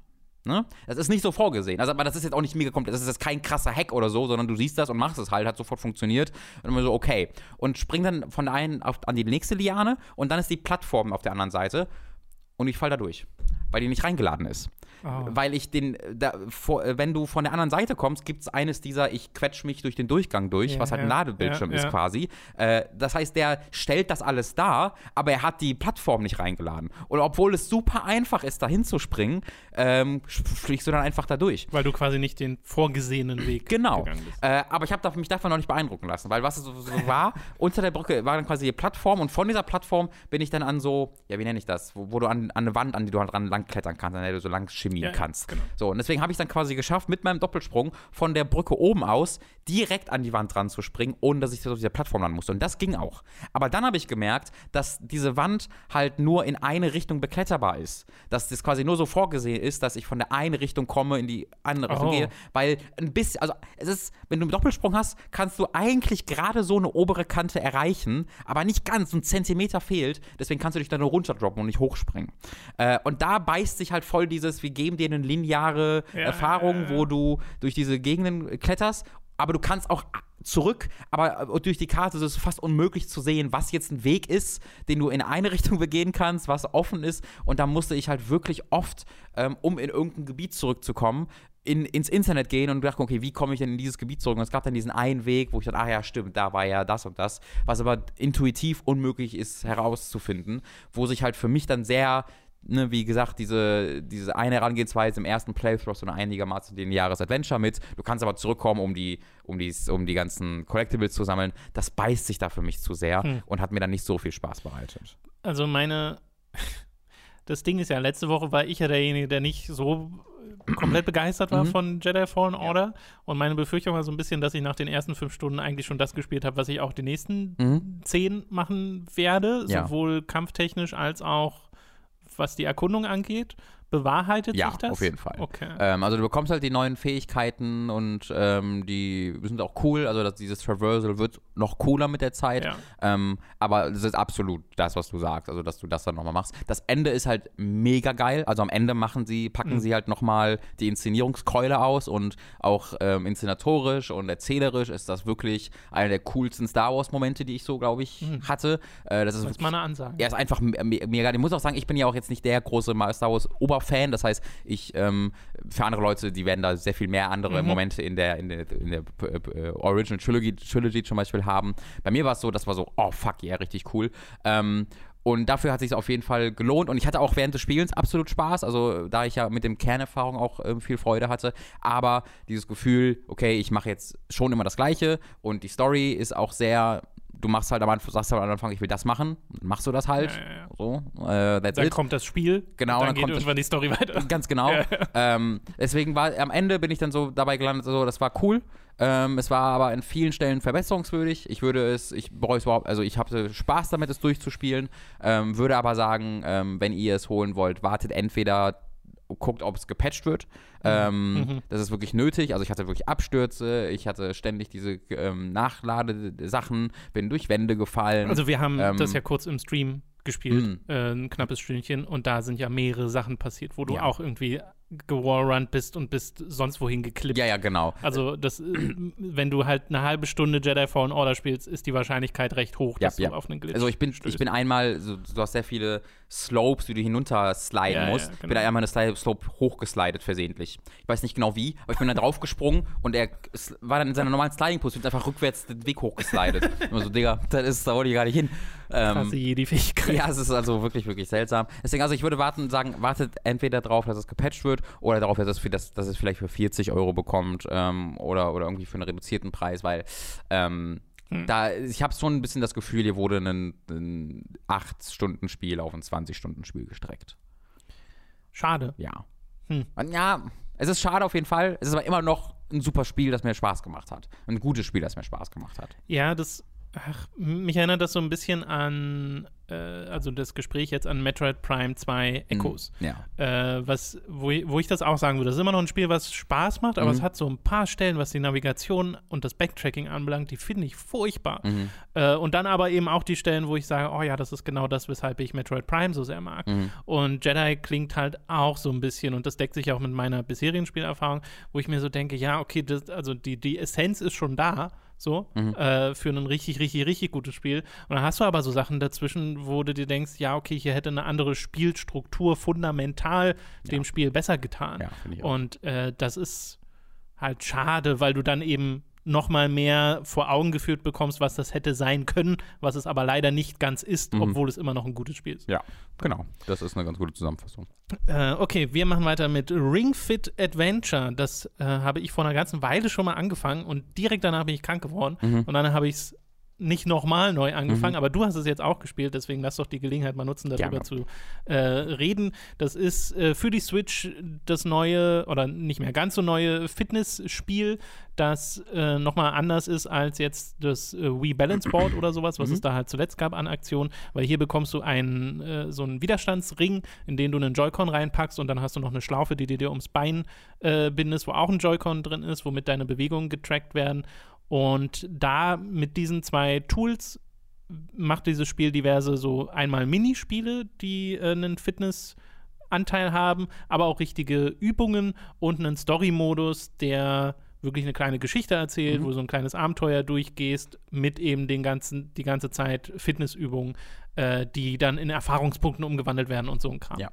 Ne? Das ist nicht so vorgesehen. Also, aber das ist jetzt auch nicht mega komplett. Das ist jetzt kein krasser Hack oder so, sondern du siehst das und machst es halt, hat sofort funktioniert. Und immer so, okay. Und spring dann von der einen auf, an die nächste Liane und dann ist die Plattform auf der anderen Seite und ich fall da durch, weil die nicht reingeladen ist. Oh. Weil ich den, da, vor, äh, wenn du von der anderen Seite kommst, gibt es eines dieser, ich quetsch mich durch den Durchgang durch, Ja, was halt ein Ladebildschirm ja, ist ja. quasi. Äh, das heißt, der stellt das alles dar, aber er hat die Plattform nicht reingeladen. Und obwohl es super einfach ist, da hinzuspringen, ähm, fliegst du dann einfach da durch. Weil du quasi nicht den vorgesehenen Weg Genau. gegangen bist. Äh, aber ich habe mich davon noch nicht beeindrucken lassen, weil was es so, so war, unter der Brücke war dann quasi die Plattform und von dieser Plattform bin ich dann an so, ja, wie nenne ich das, wo, wo du an, an eine Wand, an die du halt dran lang klettern kannst, an der du so lang chemien Ja, kannst. genau. So, und deswegen habe ich dann quasi geschafft, mit meinem Doppelsprung von der Brücke oben aus direkt an die Wand dran zu springen, ohne dass ich auf dieser Plattform landen musste. Und das ging auch. Aber dann habe ich gemerkt, dass diese Wand halt nur in eine Richtung bekletterbar ist. Dass das quasi nur so vorgesehen ist, dass ich von der einen Richtung komme, in die andere Richtung Oh. gehe. Weil ein bisschen, also es ist, wenn du einen Doppelsprung hast, kannst du eigentlich gerade so eine obere Kante erreichen, aber nicht ganz, so ein Zentimeter fehlt. Deswegen kannst du dich dann nur runterdroppen und nicht hochspringen. Äh, und da beißt sich halt voll dieses, wir geben dir eine lineare Ja, Erfahrung, ja, ja. wo du durch diese Gegenden kletterst, aber du kannst auch zurück, aber äh, durch die Karte ist es fast unmöglich zu sehen, was jetzt ein Weg ist, den du in eine Richtung begehen kannst, was offen ist. Und da musste ich halt wirklich oft, ähm, um in irgendein Gebiet zurückzukommen, in, ins Internet gehen und dachte, okay, wie komme ich denn in dieses Gebiet zurück? Und es gab dann diesen einen Weg, wo ich dachte, ah ja, stimmt, da war ja das und das, was aber intuitiv unmöglich ist herauszufinden, wo sich halt für mich dann sehr Ne, wie gesagt, diese, diese eine Herangehensweise im ersten Playthrough so eine einigermaßen lineares Adventure mit. Du kannst aber zurückkommen, um die, um die, um die ganzen Collectibles zu sammeln. Das beißt sich da für mich zu sehr Hm. und hat mir dann nicht so viel Spaß bereitet. Also meine, das Ding ist ja, letzte Woche war ich ja derjenige, der nicht so komplett begeistert war Mhm. von Jedi Fallen Order. Und meine Befürchtung war so ein bisschen, dass ich nach den ersten fünf Stunden eigentlich schon das gespielt habe, was ich auch die nächsten Mhm. zehn machen werde, Ja. sowohl kampftechnisch als auch was die Erkundung angeht. Bewahrheitet Ja, sich das? auf jeden Fall. Okay. Ähm, also du bekommst halt die neuen Fähigkeiten und ähm, die sind auch cool. Also das, dieses Traversal wird noch cooler mit der Zeit. Ja. Ähm, aber es ist absolut das, was du sagst. Also dass du das dann nochmal machst. Das Ende ist halt mega geil. Also am Ende machen sie, packen Mhm. sie halt nochmal die Inszenierungskeule aus und auch ähm, inszenatorisch und erzählerisch ist das wirklich einer der coolsten Star Wars Momente, die ich so, glaube ich, Mhm. hatte. Äh, das ist Das ist mal eine Ansage. er ist einfach me- me- mega. Ich muss auch sagen, ich bin ja auch jetzt nicht der große Star Wars Fan. Das heißt, ich, ähm, für andere Leute, die werden da sehr viel mehr andere Mhm. Momente in der, in der, in der äh, Original Trilogy, Trilogy zum Beispiel haben. Bei mir war es so, das war so, oh fuck yeah, richtig cool. Ähm, und dafür hat sich auf jeden Fall gelohnt. Und ich hatte auch während des Spielens absolut Spaß. Also da ich ja mit dem Kernerfahrung auch ähm, viel Freude hatte. Aber dieses Gefühl, okay, ich mache jetzt schon immer das Gleiche. Und die Story ist auch sehr. Du machst halt am Anfang, sagst halt am Anfang, ich will das machen. Dann machst du das halt. Ja, ja. So, äh, Dann it. kommt das Spiel. Genau, und dann, dann geht irgendwann die Story weiter. Ganz genau. ähm, deswegen war am Ende bin ich dann so dabei gelandet, so das war cool. Ähm, es war aber an vielen Stellen verbesserungswürdig. Ich würde es, ich bereue es überhaupt, also ich hatte Spaß damit, es durchzuspielen. Ähm, würde aber sagen, ähm, wenn ihr es holen wollt, wartet entweder guckt, ob es gepatcht wird. Ähm, Mhm. Das ist wirklich nötig. Also ich hatte wirklich Abstürze, ich hatte ständig diese ähm, Nachladesachen, bin durch Wände gefallen. Also wir haben Ähm, das ja kurz im Stream gespielt, Mhm. äh, ein knappes Stündchen, und da sind ja mehrere Sachen passiert, wo du Ja. auch irgendwie gewallrunnt bist und bist sonst wohin geklippt. ja, ja, genau. Also das, äh, wenn du halt eine halbe Stunde Jedi Fallen Order spielst, ist die Wahrscheinlichkeit recht hoch, Ja, dass ja. du auf einen Glitch Also ich bin, ich bin einmal, so, du hast sehr viele Slopes, die du hinunter sliden Ja, ja, musst. Ich genau. bin da einmal eine Slope hochgeslidet versehentlich. Ich weiß nicht genau wie, aber ich bin da drauf gesprungen und er war dann in seiner normalen Sliding-Position einfach rückwärts den Weg hochgeslidet. und so, Digga, das ist, da wollte ich gar nicht hin. Ähm, Krasse Jedi-Fähigkeit. ja, es ist also wirklich, wirklich seltsam. Deswegen, also ich würde warten, sagen, wartet entweder darauf, dass es gepatcht wird oder darauf, dass es, für das, dass es vielleicht für 40 Euro bekommt ähm, oder, oder irgendwie für einen reduzierten Preis, weil ähm, Hm. da, ich habe schon ein bisschen das Gefühl, hier wurde ein, ein 8-Stunden-Spiel auf ein 20-Stunden-Spiel gestreckt. Schade. Ja. Hm. Ja, es ist schade auf jeden Fall. Es ist aber immer noch ein super Spiel, das mir Spaß gemacht hat. Ein gutes Spiel, das mir Spaß gemacht hat. Ja, das, ach, mich erinnert das so ein bisschen an, äh, also das Gespräch jetzt an Metroid Prime 2 Echoes. Ja. Äh, was, wo, ich- wo ich das auch sagen würde. Das ist immer noch ein Spiel, was Spaß macht, aber Mhm. es hat so ein paar Stellen, was die Navigation und das Backtracking anbelangt, die finde ich furchtbar. Mhm. Äh, und dann aber eben auch die Stellen, wo ich sage, oh ja, das ist genau das, weshalb ich Metroid Prime so sehr mag. Mhm. Und Jedi klingt halt auch so ein bisschen, und das deckt sich auch mit meiner bisherigen Spielerfahrung, wo ich mir so denke, ja, okay, das, also die, die Essenz ist schon da, so, Mhm. äh, für ein richtig, richtig, richtig gutes Spiel. Und dann hast du aber so Sachen dazwischen, wo du dir denkst, ja, okay, hier hätte eine andere Spielstruktur fundamental dem Spiel besser getan. Ja, finde ich auch. Und äh, das ist halt schade, weil du dann eben noch mal mehr vor Augen geführt bekommst, was das hätte sein können, was es aber leider nicht ganz ist, Mhm. obwohl es immer noch ein gutes Spiel ist. Ja, genau. Das ist eine ganz gute Zusammenfassung. Äh, okay, wir machen weiter mit Ring Fit Adventure. Das äh, habe ich vor einer ganzen Weile schon mal angefangen und direkt danach bin ich krank geworden. Mhm. Und dann habe ich es nicht nochmal neu angefangen, aber du hast es jetzt auch gespielt, deswegen lass doch die Gelegenheit mal nutzen, darüber Gerne. zu äh, reden. Das ist äh, für die Switch das neue oder nicht mehr ganz so neue Fitnessspiel, das äh, nochmal anders ist als jetzt das äh, Wii Balance Board oder sowas, was es da halt zuletzt gab an Aktionen, weil hier bekommst du einen, äh, so einen Widerstandsring, in den du einen Joy-Con reinpackst und dann hast du noch eine Schlaufe, die du dir ums Bein äh, bindest, wo auch ein Joy-Con drin ist, womit deine Bewegungen getrackt werden. Und da mit diesen zwei Tools macht dieses Spiel diverse so einmal Minispiele, die äh, einen Fitnessanteil haben, aber auch richtige Übungen und einen Story-Modus, der wirklich eine kleine Geschichte erzählt, wo du so ein kleines Abenteuer durchgehst mit eben den ganzen, die ganze Zeit Fitnessübungen, äh, die dann in Erfahrungspunkten umgewandelt werden und so ein Kram. Ja.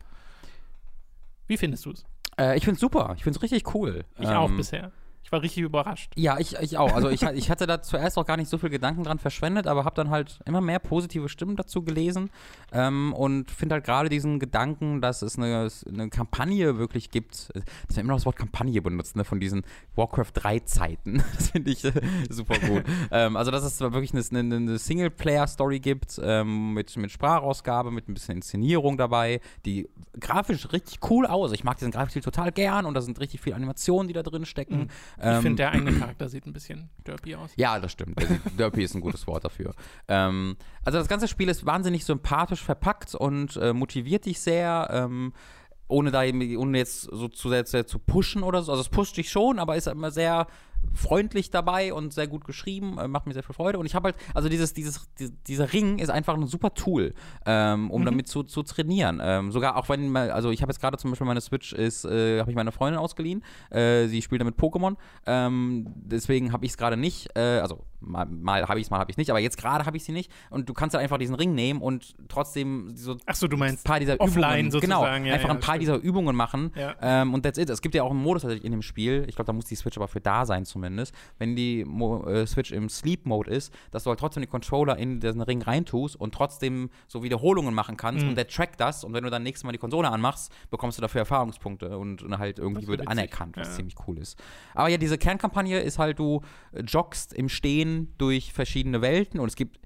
Wie findest du es? Äh, ich finde es super. Ich finde es richtig cool. Ich auch Ähm, bisher. Ich war richtig überrascht. Ja, ich, ich auch. Also ich, ich hatte da zuerst auch gar nicht so viel Gedanken dran verschwendet, aber habe dann halt immer mehr positive Stimmen dazu gelesen ähm, und finde halt gerade diesen Gedanken, dass es eine, eine Kampagne wirklich gibt, dass wir immer noch das Wort Kampagne benutzen, ne, von diesen Warcraft 3 Zeiten. Das finde ich äh, super gut. ähm, also dass es wirklich eine, eine, eine Singleplayer-Story gibt ähm, mit, mit Sprachausgabe, mit ein bisschen Inszenierung dabei, die grafisch richtig cool aus. Ich mag diesen Grafikstil total gern und da sind richtig viele Animationen, die da drin stecken. Ich Ähm, finde, der eigene Charakter sieht ein bisschen derpy aus. ja, das stimmt. Derpy ist ein gutes Wort dafür. Ähm, also das ganze Spiel ist wahnsinnig sympathisch verpackt und äh, motiviert dich sehr. Ähm, ohne da ohne jetzt so zu sehr, sehr zu pushen oder so. Also es pusht dich schon, aber ist immer sehr freundlich dabei und sehr gut geschrieben, äh, macht mir sehr viel Freude. Und ich habe halt, also dieses, dieses, die, dieser Ring ist einfach ein super Tool, ähm, um Mhm. damit zu, zu trainieren. Ähm, sogar auch wenn, mal, also ich habe jetzt gerade zum Beispiel meine Switch ist, äh, habe ich meine Freundin ausgeliehen. Äh, sie spielt damit Pokémon. Ähm, deswegen habe ich es gerade nicht. Äh, also mal, mal habe ich es, mal habe ich nicht. Aber jetzt gerade habe ich sie nicht. Und du kannst halt einfach diesen Ring nehmen und trotzdem so Ach so, du ein meinst paar dieser offline Übungen, genau, sozusagen, ja, einfach ja, ein paar stimmt. dieser Übungen machen Ja. ähm, und that's it. Es gibt ja auch einen Modus tatsächlich in dem Spiel, ich glaube, da muss die Switch aber für da sein zumindest, wenn die Mo äh, Switch im Sleep-Mode ist, dass du halt trotzdem die Controller in diesen Ring reintust und trotzdem so Wiederholungen machen kannst Mhm. und der trackt das und wenn du dann nächstes Mal die Konsole anmachst, bekommst du dafür Erfahrungspunkte und, und halt irgendwie wird witzig, anerkannt, was ja. ziemlich cool ist. Aber ja, diese Kernkampagne ist halt, du äh, joggst im Stehen durch verschiedene Welten und es gibt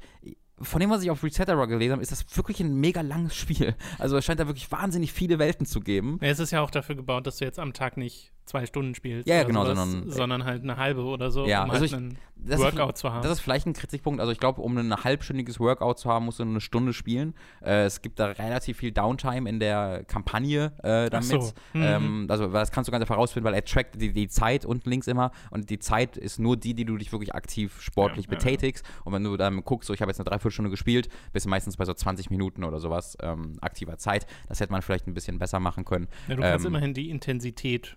von dem, was ich auf Reset Error gelesen habe, ist das wirklich ein mega langes Spiel. Also es scheint da wirklich wahnsinnig viele Welten zu geben. Ja, es ist ja auch dafür gebaut, dass du jetzt am Tag nicht zwei Stunden spielst. Ja, ja, genau, sowas, sondern- sondern halt eine halbe oder so, Ja, um also halt ich- einen Das ist- Workout zu haben. Das ist vielleicht ein Kritikpunkt. Also ich glaube, um ein halbstündiges Workout zu haben, musst du eine Stunde spielen. Äh, es gibt da relativ viel Downtime in der Kampagne äh, damit. so. Mhm. Ähm, also das kannst du ganz einfach rausfinden, weil er trackt die, die Zeit unten links immer und die Zeit ist nur die, die du dich wirklich aktiv sportlich Ja, ja, betätigst. Und wenn du dann guckst, so ich habe jetzt eine Dreiviertelstunde gespielt, bist du meistens bei so 20 Minuten oder sowas ähm, aktiver Zeit. Das hätte man vielleicht ein bisschen besser machen können. ja, du kannst ähm, immerhin die Intensität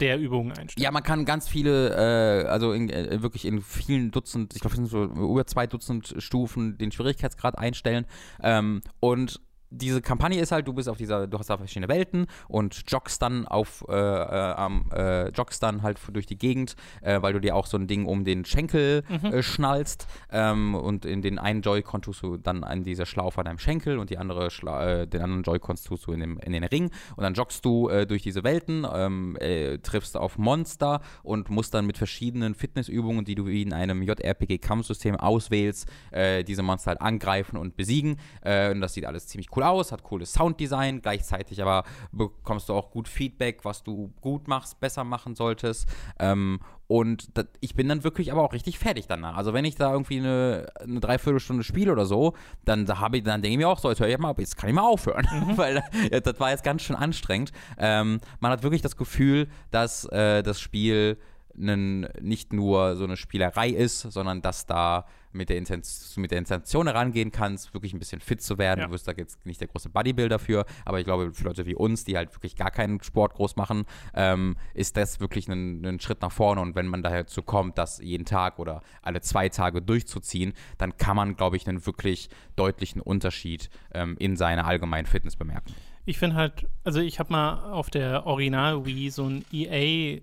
der Übungen einstellen. Ja, man kann ganz viele, äh, also in, äh, wirklich in vielen Dutzend, ich glaube, es sind so über zwei Dutzend Stufen den Schwierigkeitsgrad einstellen. Ähm, und diese Kampagne ist halt, du bist auf dieser, du hast da verschiedene Welten und joggst dann auf, äh, äh, äh, joggst dann halt durch die Gegend, äh, weil du dir auch so ein Ding um den Schenkel äh, schnallst ähm, und in den einen Joy-Con tust du dann an dieser Schlaufe an deinem Schenkel und die andere Schla äh, den anderen Joy-Cons tust du in, dem, in den Ring und dann joggst du äh, durch diese Welten, ähm, äh, triffst auf Monster und musst dann mit verschiedenen Fitnessübungen, die du wie in einem JRPG-Kampfsystem auswählst, äh, diese Monster halt angreifen und besiegen. Und das sieht alles ziemlich cool aus, hat cooles Sounddesign, gleichzeitig aber bekommst du auch gut Feedback, was du gut machst, besser machen solltest. Ähm, und das, ich bin dann wirklich aber auch richtig fertig danach. Also wenn ich da irgendwie eine, eine Dreiviertelstunde spiele oder so, dann da habe ich, dann denke ich mir auch so, jetzt höre ich mal, auf, jetzt kann ich mal aufhören. Weil äh, das war jetzt ganz schön anstrengend. Ähm, man hat wirklich das Gefühl, dass äh, das Spiel nen, nicht nur so eine Spielerei ist, sondern dass da mit der, Intention, mit der Intention herangehen kannst, wirklich ein bisschen fit zu werden. Ja. Du wirst da jetzt nicht der große Bodybuilder für, aber ich glaube, für Leute wie uns, die halt wirklich gar keinen Sport groß machen, ähm, ist das wirklich ein, ein Schritt nach vorne. Und wenn man dazu kommt, das jeden Tag oder alle zwei Tage durchzuziehen, dann kann man, glaube ich, einen wirklich deutlichen Unterschied ähm, in seiner allgemeinen Fitness bemerken. Ich finde halt, also ich habe mal auf der Original Wii so ein EA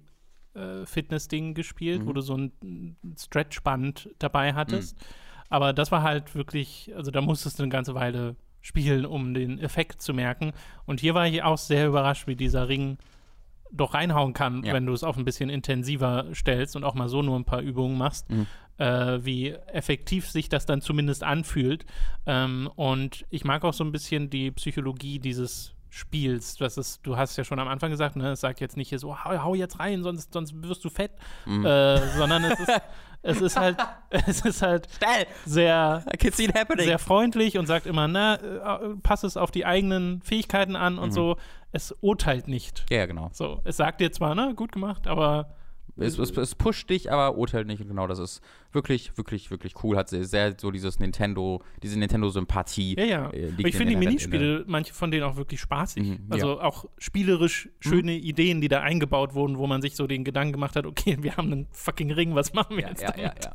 äh, Fitness-Ding gespielt, Mhm. wo du so ein Stretchband dabei hattest. Aber das war halt wirklich, also da musstest du eine ganze Weile spielen, um den Effekt zu merken. Und hier war ich auch sehr überrascht, wie dieser Ring doch reinhauen kann, Ja. wenn du es auf ein bisschen intensiver stellst und auch mal so nur ein paar Übungen machst, Mhm. äh, wie effektiv sich das dann zumindest anfühlt. Ähm, und ich mag auch so ein bisschen die Psychologie dieses Spiels. Das ist, du hast ja schon am Anfang gesagt, ne, es sagt jetzt nicht hier so, hau, hau jetzt rein, sonst, sonst wirst du fett, Mhm. äh, sondern es ist, es ist halt, es ist halt Schnell! sehr sehr freundlich und sagt immer, na, äh, pass es auf die eigenen Fähigkeiten an und Mhm. so. Es urteilt nicht. ja, ja, genau. So, es sagt dir zwar, ne, gut gemacht, aber Es, es, es pusht dich, aber urteilt nicht. Und genau, das ist wirklich, wirklich, wirklich cool. Hat sehr, sehr so dieses Nintendo, diese Nintendo-Sympathie. ja, ja. äh, ich in finde die Minispiele, manche von denen auch wirklich spaßig. Mhm, also auch spielerisch schöne Ideen, die da eingebaut wurden, wo man sich so den Gedanken gemacht hat, okay, wir haben einen fucking Ring, was machen wir Ja, jetzt ja, ja, damit?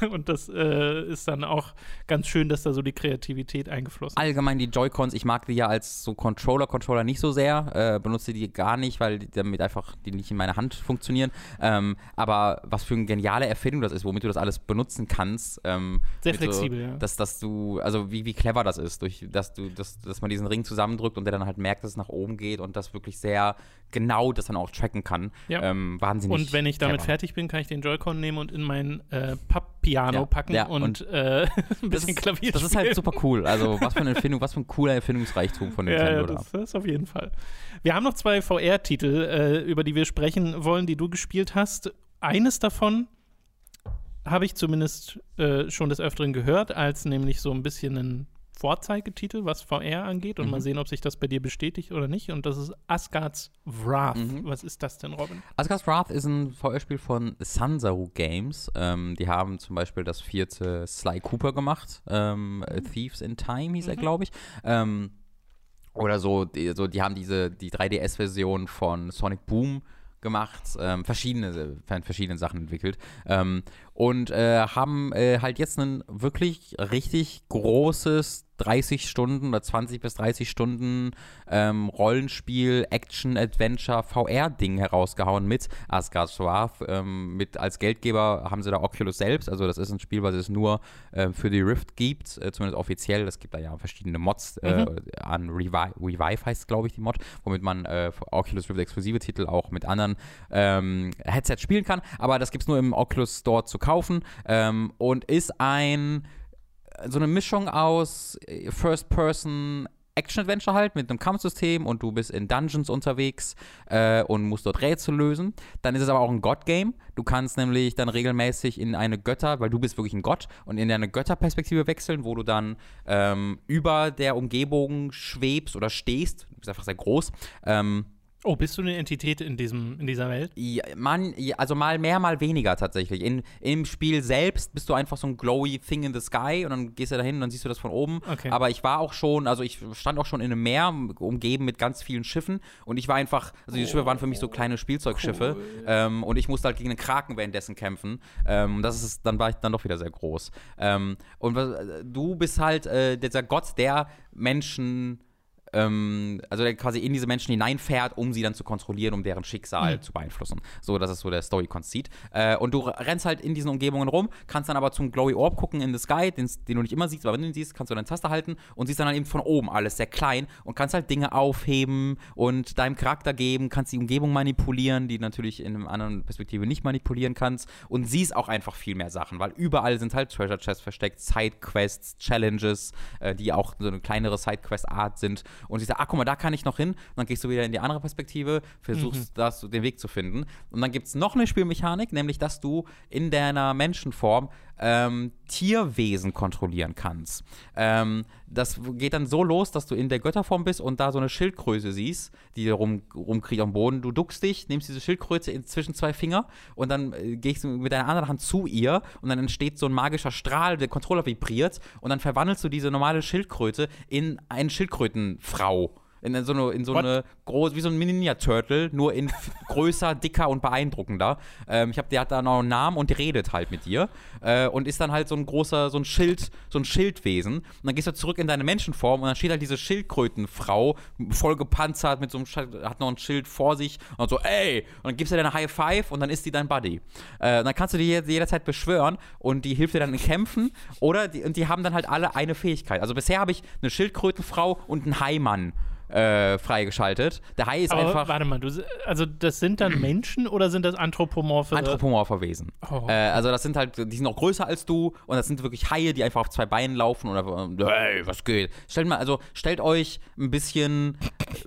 ja. Und das äh, ist dann auch ganz schön, dass da so die Kreativität eingeflossen ist. Allgemein die Joy-Cons, ich mag die ja als so Controller, Controller nicht so sehr, äh, benutze die gar nicht, weil damit einfach die nicht in meiner Hand funktionieren. Ähm, aber was für eine geniale Erfindung das ist, womit du das alles benutzen kannst. Ähm, Sehr flexibel, so, ja. Dass, dass du, also wie, wie clever das ist, durch, dass du, dass, dass man diesen Ring zusammendrückt und der dann halt merkt, dass es nach oben geht und das wirklich sehr genau das dann auch tracken kann. Ja. Ähm, wahnsinnig. Und wenn ich damit clever. fertig bin, kann ich den Joy-Con nehmen und in mein äh, Papp-Piano Ja, packen ja, und, und äh, ein Das bisschen ist, Klavier das ist halt super cool. Also was für eine Erfindung, was für ein cooler Erfindungsreichtum von Nintendo ja da. das, das auf jeden Fall. Wir haben noch zwei VR-Titel, äh, über die wir sprechen wollen, die du gespielt hast. Eines davon habe ich zumindest äh, schon des Öfteren gehört, als nämlich so ein bisschen ein Vorzeigetitel, was VR angeht und Mhm. mal sehen, ob sich das bei dir bestätigt oder nicht. Und das ist Asgard's Wrath. Mhm. Was ist das denn, Robin? Asgard's Wrath ist ein VR-Spiel von Sansaru Games. Ähm, die haben zum Beispiel das vierte Sly Cooper gemacht. Ähm, Thieves in Time hieß er, Mhm. glaube ich. Ähm, oder so die, so, die haben diese, die 3DS-Version von Sonic Boom gemacht, ähm, verschiedene, äh, verschiedene Sachen entwickelt. Ähm, und äh, haben äh, halt jetzt ein wirklich richtig großes 30 Stunden oder 20 bis 30 Stunden ähm, Rollenspiel, Action, Adventure, VR-Ding herausgehauen mit Asgard's Wrath. Ähm, mit als Geldgeber haben sie da Oculus selbst. Also das ist ein Spiel, was es nur äh, für die Rift gibt, äh, zumindest offiziell. Es gibt da ja verschiedene Mods äh, an Revive, Revive heißt glaube ich die Mod, womit man äh, für Oculus Rift exklusive Titel auch mit anderen ähm, Headsets spielen kann. Aber das gibt es nur im Oculus Store zu kaufen ähm, und ist ein so eine Mischung aus äh, First-Person Action-Adventure halt mit einem Kampfsystem und du bist in Dungeons unterwegs äh, und musst dort Rätsel lösen. Dann ist es aber auch ein God-Game. Du kannst nämlich dann regelmäßig in eine Götter, weil du bist wirklich ein Gott, und in eine Götterperspektive wechseln, wo du dann ähm, über der Umgebung schwebst oder stehst. Du bist einfach sehr groß. Ähm, Oh, bist du eine Entität in, diesem, in dieser Welt? ja, man, also mal mehr, mal weniger tatsächlich. In, Im Spiel selbst bist du einfach so ein glowy Thing in the sky und dann gehst du da hin und dann siehst du das von oben. Okay. Aber ich war auch schon, also ich stand auch schon in einem Meer, umgeben mit ganz vielen Schiffen und ich war einfach, also die Schiffe waren für mich so kleine Spielzeugschiffe ähm, und ich musste halt gegen einen Kraken währenddessen kämpfen. Ähm, das ist, dann war ich dann doch wieder sehr groß. Ähm, und was, du bist halt äh, dieser Gott, der Menschen ähm, also der quasi in diese Menschen hineinfährt, um sie dann zu kontrollieren, um deren Schicksal zu beeinflussen. So, das ist so der Story-Conceit. Äh, und du rennst halt in diesen Umgebungen rum, kannst dann aber zum Glowy Orb gucken in the Sky, den, den du nicht immer siehst, aber wenn du ihn siehst, kannst du deine Taste halten und siehst dann halt eben von oben alles sehr klein und kannst halt Dinge aufheben und deinem Charakter geben, kannst die Umgebung manipulieren, die du natürlich in einer anderen Perspektive nicht manipulieren kannst und siehst auch einfach viel mehr Sachen, weil überall sind halt Treasure Chests versteckt, Sidequests, Challenges, äh, die auch so eine kleinere Sidequest-Art sind und sie sagt, ah, guck mal, da kann ich noch hin. Und dann gehst du wieder in die andere Perspektive, versuchst das, den Weg zu finden. Und dann gibt es noch eine Spielmechanik, nämlich, dass du in deiner Menschenform ähm, Tierwesen kontrollieren kannst. Ähm, das geht dann so los, dass du in der Götterform bist und da so eine Schildkröte siehst, die rum, rumkriegt am Boden. Du duckst dich, nimmst diese Schildkröte zwischen zwei Finger und dann äh, gehst du mit deiner anderen Hand zu ihr und dann entsteht so ein magischer Strahl, der Controller vibriert und dann verwandelst du diese normale Schildkröte in eine Schildkrötenfrau. In so eine, in so What? eine groß, wie so ein Mini-Turtle, nur in größer, dicker und beeindruckender. Ähm, ich habe, der hat da noch einen Namen und die redet halt mit dir. Äh, und ist dann halt so ein großer, so ein Schild, so ein Schildwesen. Und dann gehst du zurück in deine Menschenform und dann steht halt diese Schildkrötenfrau, voll gepanzert, mit so einem, Sch- hat noch ein Schild vor sich und so, ey! Und dann gibst du dir eine High Five und dann ist die dein Buddy. Äh, dann kannst du die je- jederzeit beschwören und die hilft dir dann in Kämpfen oder die, und die haben dann halt alle eine Fähigkeit. Also bisher habe ich eine Schildkrötenfrau und einen Haimann äh, freigeschaltet. Der Hai ist Aber einfach warte mal, du, also das sind dann Menschen oder sind das anthropomorphe? anthropomorpher Wesen. Oh. Äh, also das sind halt, die sind auch größer als du und das sind wirklich Haie, die einfach auf zwei Beinen laufen einfach, hey, was geht? Stellt mal, also stellt euch ein bisschen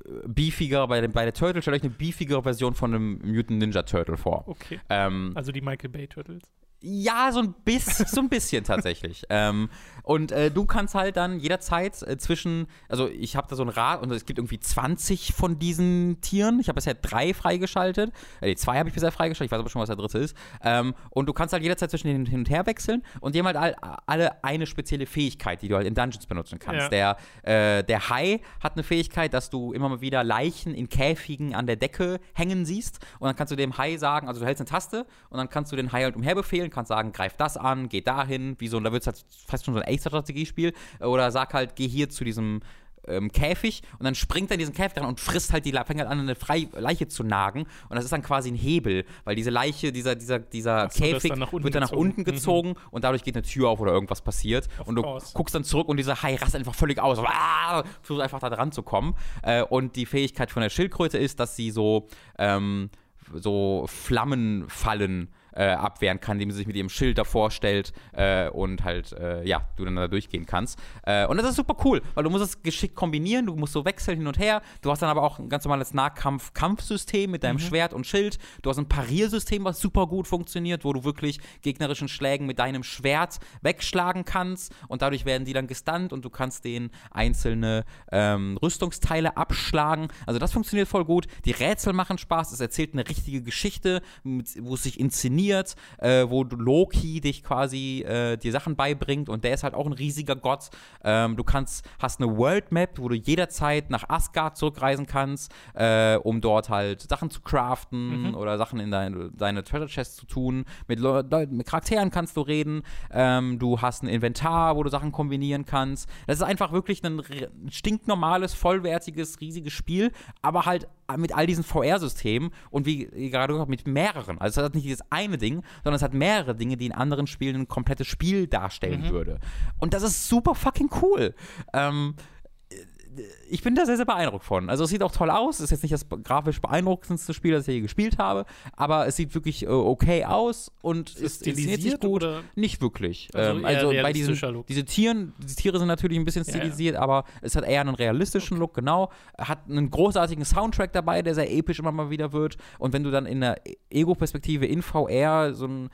äh, beefiger bei, dem, bei der Turtle, stellt euch eine beefigere Version von einem Mutant Ninja Turtle vor. Okay. Ähm, Also die Michael Bay Turtles. Ja, so ein bisschen, so ein bisschen tatsächlich. ähm, und äh, du kannst halt dann jederzeit äh, zwischen, also ich habe da so ein Rad und es gibt irgendwie 20 von diesen Tieren. Ich habe bisher drei freigeschaltet. Äh, nee, zwei habe ich bisher freigeschaltet. Ich weiß aber schon, was der dritte ist. Ähm, und du kannst halt jederzeit zwischen denen hin und her wechseln und die haben halt all, alle eine spezielle Fähigkeit, die du halt in Dungeons benutzen kannst. Ja. Der, äh, der Hai hat eine Fähigkeit, dass du immer mal wieder Leichen in Käfigen an der Decke hängen siehst und dann kannst du dem Hai sagen, also du hältst eine Taste und dann kannst du den Hai halt umherbefehlen, kannst sagen, greif das an, geh dahin, wie so, und da wird es halt fast schon so ein Ace-Strategiespiel oder sag halt, geh hier zu diesem ähm, Käfig und dann springt er in diesen Käfig rein und frisst halt die, fängt halt an, eine Frei Leiche zu nagen und das ist dann quasi ein Hebel, weil diese Leiche, dieser, dieser, dieser so, Käfig dann wird dann nach gezogen. unten gezogen und dadurch geht eine Tür auf oder irgendwas passiert und du course. guckst dann zurück und dieser Hai rastet einfach völlig aus. Ah, versucht einfach da dran zu kommen. Äh, und die Fähigkeit von der Schildkröte ist, dass sie so, ähm, so Flammenfallen äh, abwehren kann, indem sie sich mit ihrem Schild davor stellt äh, und halt, äh, ja, du dann da durchgehen kannst. Äh, und das ist super cool, weil du musst es geschickt kombinieren, du musst so wechseln hin und her. Du hast dann aber auch ein ganz normales Nahkampf-Kampfsystem mit deinem Schwert und Schild. Du hast ein Pariersystem, was super gut funktioniert, wo du wirklich gegnerischen Schlägen mit deinem Schwert wegschlagen kannst und dadurch werden die dann gestunt und du kannst denen einzelne ähm, Rüstungsteile abschlagen. Also das funktioniert voll gut. Die Rätsel machen Spaß. Es erzählt eine richtige Geschichte, wo es sich inszeniert, äh, wo Loki dich quasi äh, dir Sachen beibringt und der ist halt auch ein riesiger Gott. Ähm, du kannst, hast eine World Map, wo du jederzeit nach Asgard zurückreisen kannst, äh, um dort halt Sachen zu craften Mhm. oder Sachen in deine, deine Treasure Chest zu tun. Mit, mit Charakteren kannst du reden. Ähm, du hast ein Inventar, wo du Sachen kombinieren kannst. Das ist einfach wirklich ein stinknormales, vollwertiges, riesiges Spiel, aber halt mit all diesen VR-Systemen und wie gerade gesagt, mit mehreren. Also es hat nicht dieses eine Ding, sondern es hat mehrere Dinge, die in anderen Spielen ein komplettes Spiel darstellen würde. Und das ist super fucking cool. Ähm, ich bin da sehr, sehr beeindruckt von. Also es sieht auch toll aus. Es ist jetzt nicht das grafisch beeindruckendste Spiel, das ich je gespielt habe, aber es sieht wirklich äh, okay aus und Ist inszeniert sich stilisiert gut. oder? Nicht wirklich. Also ähm, also bei diesen Look. diese Tieren, diese Tiere sind natürlich ein bisschen Ja, ja. stilisiert, aber es hat eher einen realistischen Look, genau. Hat einen großartigen Soundtrack dabei, der sehr episch immer mal wieder wird. Und wenn du dann in der Ego-Perspektive in VR so ein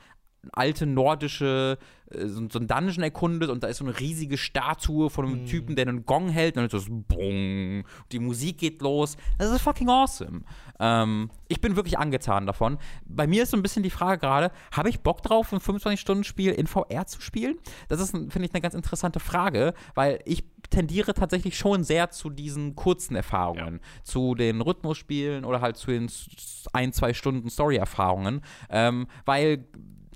alte nordische äh, so, so ein Dungeon erkundet und da ist so eine riesige Statue von einem Typen, der einen Gong hält und dann ist das Bong, die Musik geht los. Das ist fucking awesome. Ähm, ich bin wirklich angetan davon. Bei mir ist so ein bisschen die Frage gerade, habe ich Bock drauf, ein 25-Stunden-Spiel in VR zu spielen? Das ist, finde ich, eine ganz interessante Frage, weil ich tendiere tatsächlich schon sehr zu diesen kurzen Erfahrungen, zu den Rhythmusspielen oder halt zu den ein, zwei Stunden Story-Erfahrungen, ähm, weil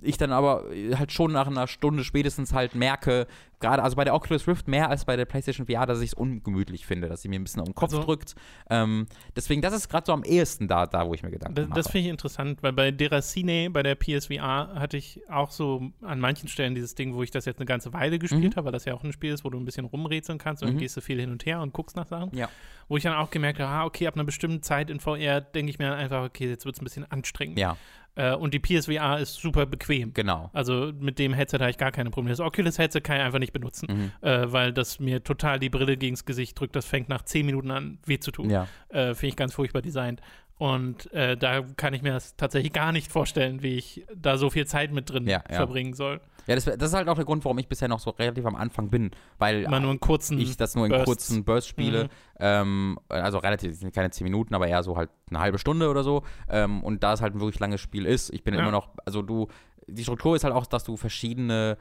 ich dann aber halt schon nach einer Stunde spätestens halt merke, gerade also bei der Oculus Rift mehr als bei der PlayStation VR, dass ich es ungemütlich finde, dass sie mir ein bisschen auf den Kopf Also- drückt. Ähm, deswegen, das ist gerade so am ehesten da, da, wo ich mir Gedanken Das, mache. das finde ich interessant, weil bei Deracine, bei der PSVR, hatte ich auch so an manchen Stellen dieses Ding, wo ich das jetzt eine ganze Weile gespielt Mhm. habe, weil das ja auch ein Spiel ist, wo du ein bisschen rumrätseln kannst und Mhm. gehst du viel hin und her und guckst nach Sachen. Ja. Wo ich dann auch gemerkt habe, ah, okay, ab einer bestimmten Zeit in VR denke ich mir dann einfach, okay, jetzt wird es ein bisschen anstrengend. ja, Äh, und die PSVR ist super bequem. genau. Also mit dem Headset habe ich gar keine Probleme. Das Oculus-Headset kann ich einfach nicht benutzen, Mhm. äh, weil das mir total die Brille gegens Gesicht drückt. Das fängt nach 10 Minuten an, weh zu tun. Ja. Äh, Finde ich ganz furchtbar designt. Und äh, da kann ich mir das tatsächlich gar nicht vorstellen, wie ich da so viel Zeit mit drin Ja, ja. verbringen soll. Ja, das, das ist halt auch der Grund, warum ich bisher noch so relativ am Anfang bin, weil ich das nur in Bursts. kurzen Bursts spiele. Mhm. Ähm, also relativ, sind keine 10 Minuten, aber eher so halt eine halbe Stunde oder so. Ähm, und da es halt ein wirklich langes Spiel ist, ich bin Ja. immer noch, also du, die Struktur ist halt auch, dass du verschiedene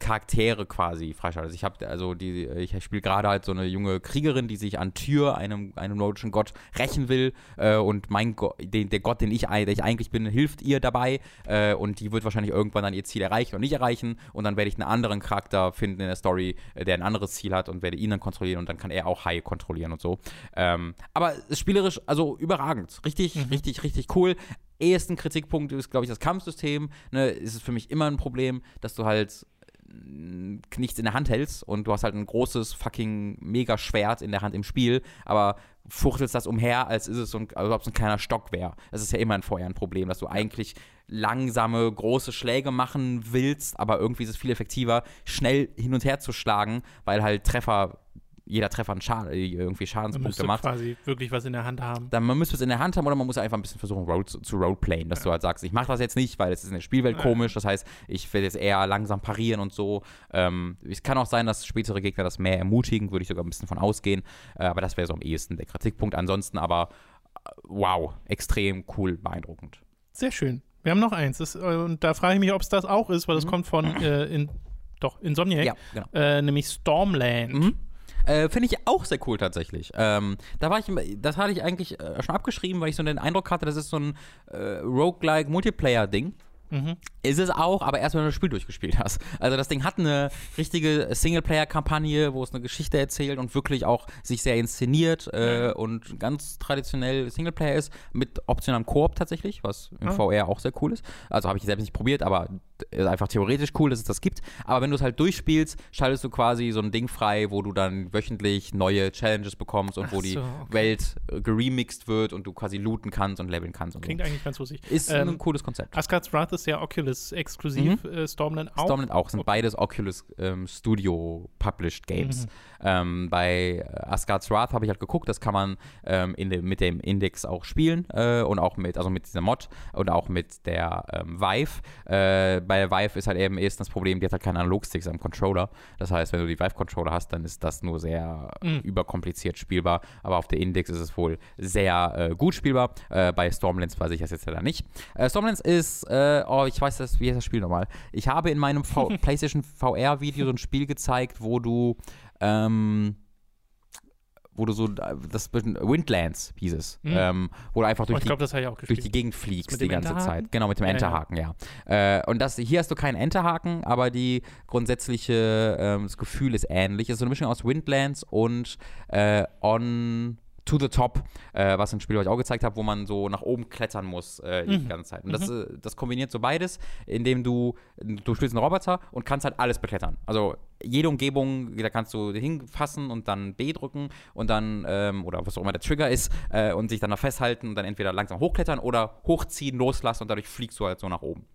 Charaktere quasi freischaltest. Ich habe also die, ich spiele gerade halt so eine junge Kriegerin, die sich an Tyr, einem, einem nordischen Gott, rächen will. Äh, und mein Gott, den, der Gott, den ich, der ich eigentlich bin, hilft ihr dabei. Äh, und die wird wahrscheinlich irgendwann dann ihr Ziel erreichen und nicht erreichen. Und dann werde ich einen anderen Charakter finden in der Story, äh, der ein anderes Ziel hat und werde ihn dann kontrollieren und dann kann er auch Hai kontrollieren und so. Ähm, aber spielerisch, also überragend. Richtig, richtig, richtig cool. Ehesten Kritikpunkt ist, glaube ich, das Kampfsystem. Ne, ist es für mich immer ein Problem, dass du halt nichts in der Hand hältst und du hast halt ein großes fucking Mega-Schwert in der Hand im Spiel, aber fuchtelst das umher, als ist es so ein, als ob es ein kleiner Stock wäre. Das ist ja immer ein vorher ein Problem, dass du eigentlich langsame, große Schläge machen willst, aber irgendwie ist es viel effektiver, schnell hin und her zu schlagen, weil halt Treffer, jeder Treffer einen Schaden, irgendwie Man Schadenspunkte müsste macht quasi wirklich was in der Hand haben. dann man müsste es in der Hand haben oder man muss einfach ein bisschen versuchen, Road, zu roleplayen, dass du halt sagst, ich mache das jetzt nicht, weil es ist in der Spielwelt Ja. komisch, das heißt, ich werde jetzt eher langsam parieren und so. Ähm, es kann auch sein, dass spätere Gegner das mehr ermutigen, würde ich sogar ein bisschen von ausgehen, äh, aber das wäre so am ehesten der Kritikpunkt. Ansonsten aber, äh, wow, extrem cool, beeindruckend. Sehr schön. Wir haben noch eins. Das, äh, und da frage ich mich, ob es das auch ist, weil das kommt von äh, in, doch, Insomniac, Mhm. Ja, genau. äh, nämlich Stormland. Mhm. Äh, Finde ich auch sehr cool tatsächlich. Ähm, da war ich, das hatte ich eigentlich äh, schon abgeschrieben, weil ich so den Eindruck hatte, das ist so ein äh, Roguelike Multiplayer-Ding. Mhm. Ist es auch, aber erst wenn du das Spiel durchgespielt hast. Also das Ding hat eine richtige Singleplayer-Kampagne, wo es eine Geschichte erzählt und wirklich auch sich sehr inszeniert äh, und ganz traditionell Singleplayer ist, mit optionalem Koop tatsächlich, was im Ah. VR auch sehr cool ist. Also habe ich selbst nicht probiert, aber ist einfach theoretisch cool, dass es das gibt. Aber wenn du es halt durchspielst, schaltest du quasi so ein Ding frei, wo du dann wöchentlich neue Challenges bekommst und Ach wo die so, okay. Welt äh, geremixed wird und du quasi looten kannst und leveln kannst. Und Klingt so. eigentlich ganz lustig. Ist Ähm, ein cooles Konzept. Asgard's Wrath ist ja Oculus exklusiv, äh, Stormland auch. Stormland auch, sind beides Oculus ähm, Studio Published Games. Ähm, bei äh, Asgard's Wrath habe ich halt geguckt, das kann man ähm, dem, mit dem Index auch spielen äh, und auch mit, also mit dieser Mod und auch mit der ähm, Vive. Äh, bei der Vive ist halt eben erstens das Problem, die hat halt keine Analogsticks am Controller. Das heißt, wenn du die Vive-Controller hast, dann ist das nur sehr Mhm. überkompliziert spielbar. Aber auf der Index ist es wohl sehr äh, gut spielbar. Äh, bei Stormlands weiß ich das jetzt leider nicht. Äh, Stormlands ist, äh, oh, ich weiß das, wie heißt das Spiel nochmal? Ich habe in meinem v PlayStation VR-Video so ein Spiel gezeigt, wo du, ähm, wo du so, das Windlands hieß es, Mhm. ähm, wo du einfach Oh, durch die habe ich auch durch die Gegend fliegst die ganze Enterhaken? Zeit. Genau, mit dem Ja, ja. Enterhaken, ja. Äh, und das, hier hast du keinen Enterhaken, aber die grundsätzliche, ähm, das Gefühl ist ähnlich. Es ist so eine Mischung aus Windlands und äh, On To the Top, äh, was ein Spiel, was ich auch gezeigt habe, wo man so nach oben klettern muss äh, die Mhm. ganze Zeit. Und das, äh, das kombiniert so beides, indem du, du spielst einen Roboter und kannst halt alles beklettern. Also jede Umgebung, da kannst du hinfassen und dann B drücken und dann, ähm, oder was auch immer der Trigger ist, äh, und sich dann da festhalten und dann entweder langsam hochklettern oder hochziehen, loslassen und dadurch fliegst du halt so nach oben.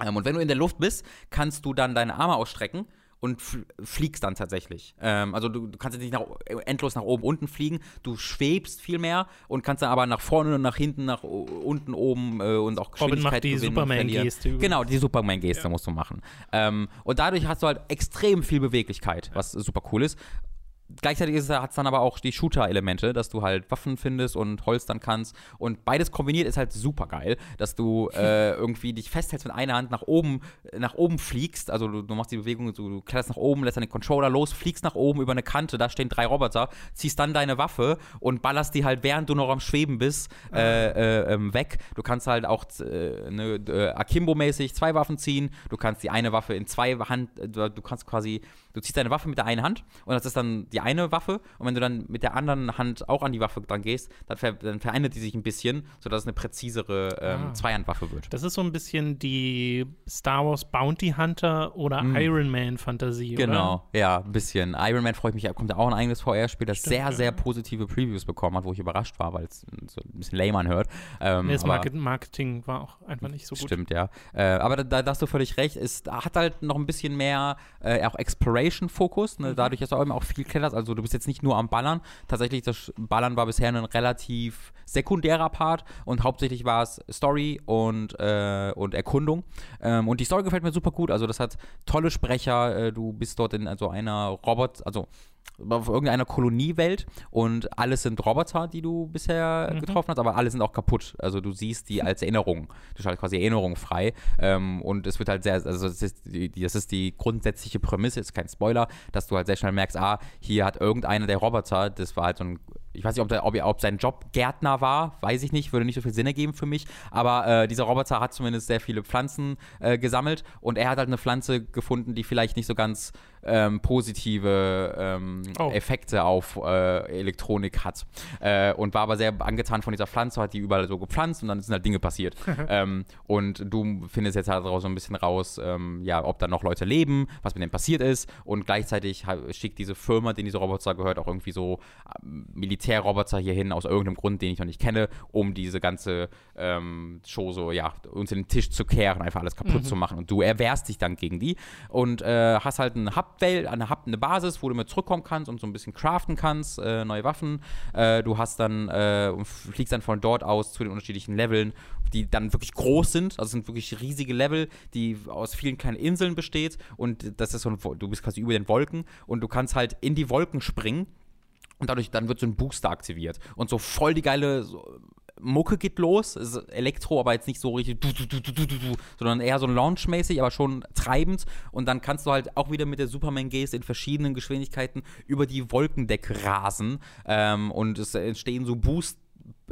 Ähm, und wenn du in der Luft bist, kannst du dann deine Arme ausstrecken und fl- fliegst dann tatsächlich. Ähm, also du, du kannst jetzt nicht nach, endlos nach oben, unten fliegen, du schwebst viel mehr und kannst dann aber nach vorne und nach hinten, nach unten, oben äh, und auch Robin Geschwindigkeit macht die. Superman-Geste. Genau, die Superman-Geste musst du machen. Ähm, und dadurch hast du halt extrem viel Beweglichkeit, was super cool ist. Gleichzeitig hat es dann aber auch die Shooter-Elemente, dass du halt Waffen findest und holstern kannst. Und beides kombiniert ist halt super geil, dass du äh, irgendwie dich festhältst mit einer Hand nach oben, nach oben fliegst. Also du, du machst die Bewegung, du, du kletterst nach oben, lässt dann den Controller los, fliegst nach oben über eine Kante, da stehen drei Roboter, ziehst dann deine Waffe und ballerst die halt, während du noch am Schweben bist, äh, äh, ähm, weg. Du kannst halt auch äh, ne, äh, Akimbo-mäßig zwei Waffen ziehen. Du kannst die eine Waffe in zwei Hand, äh, du kannst quasi, du ziehst deine Waffe mit der einen Hand und das ist dann die eine Waffe. Und wenn du dann mit der anderen Hand auch an die Waffe dran gehst, dann, ver dann verändert die sich ein bisschen, sodass es eine präzisere ähm, Ah. Zweihandwaffe wird. Das ist so ein bisschen die Star Wars Bounty Hunter oder Iron Man Fantasie, oder? Genau, ja, ein bisschen. Iron Man freue ich mich, kommt ja auch ein eigenes VR-Spiel, das Stimmt, sehr, ja. sehr positive Previews bekommen hat, wo ich überrascht war, weil es so ein bisschen lame anhört. Ähm, das Market Marketing war auch einfach nicht so gut. Stimmt, ja. Äh, aber da, da, hast du völlig recht. Es hat halt noch ein bisschen mehr äh, auch Exploration-Fokus. Ne? Dadurch, dass du auch immer auch viel kletterst. Also du bist jetzt nicht nur am Ballern. Tatsächlich, das Ballern war bisher ein relativ sekundärer Part und hauptsächlich war es Story und, äh, und Erkundung. Ähm, und die Story gefällt mir super gut. Also das hat tolle Sprecher. Äh, du bist dort in so einer Robot, also auf irgendeiner Koloniewelt und alles sind Roboter, die du bisher Mhm. getroffen hast, aber alle sind auch kaputt. Also du siehst die als Erinnerung. Du schaltest quasi Erinnerungen frei. Ähm, und es wird halt sehr, also das ist, die, die- das ist die grundsätzliche Prämisse, ist kein Spoiler, dass du halt sehr schnell merkst, ah, hier hat irgendeiner der Roboter, das war halt so ein ich weiß nicht, ob, der, ob, er- ob sein Job Gärtner war, weiß ich nicht, würde nicht so viel Sinn ergeben für mich. Aber äh, dieser Roboter hat zumindest sehr viele Pflanzen äh, gesammelt und er hat halt eine Pflanze gefunden, die vielleicht nicht so ganz ähm, positive ähm, Oh. Effekte auf äh, Elektronik hat. Äh, und war aber sehr angetan von dieser Pflanze, hat die überall so gepflanzt und dann sind halt Dinge passiert. ähm, und du findest jetzt halt so ein bisschen raus, ähm, ja, ob da noch Leute leben, was mit denen passiert ist. Und gleichzeitig schickt diese Firma, denen diese Roboter gehört, auch irgendwie so ähm, Militärroboter hierhin aus irgendeinem Grund, den ich noch nicht kenne, um diese ganze ähm, Show so, ja, uns in den Tisch zu kehren, einfach alles kaputt zu machen. Und du erwehrst dich dann gegen die und äh, hast halt eine Hub-Welt, eine, Hub, eine Basis, wo du mit zurückkommen kannst und so ein bisschen craften kannst, äh, neue Waffen. Äh, du hast dann, äh, und fliegst dann von dort aus zu den unterschiedlichen Leveln, die dann wirklich groß sind. Also sind wirklich riesige Level, die aus vielen kleinen Inseln besteht. Und das ist so ein, du bist quasi über den Wolken und du kannst halt in die Wolken springen. Und dadurch, dann wird so ein Booster aktiviert. Und so voll die geile so, Mucke geht los. Elektro, aber jetzt nicht so richtig, du, du, du, sondern eher so launchmäßig, aber schon treibend. Und dann kannst du halt auch wieder mit der Superman-Gaze in verschiedenen Geschwindigkeiten über die Wolkendecke rasen. Ähm, und es entstehen so Boost,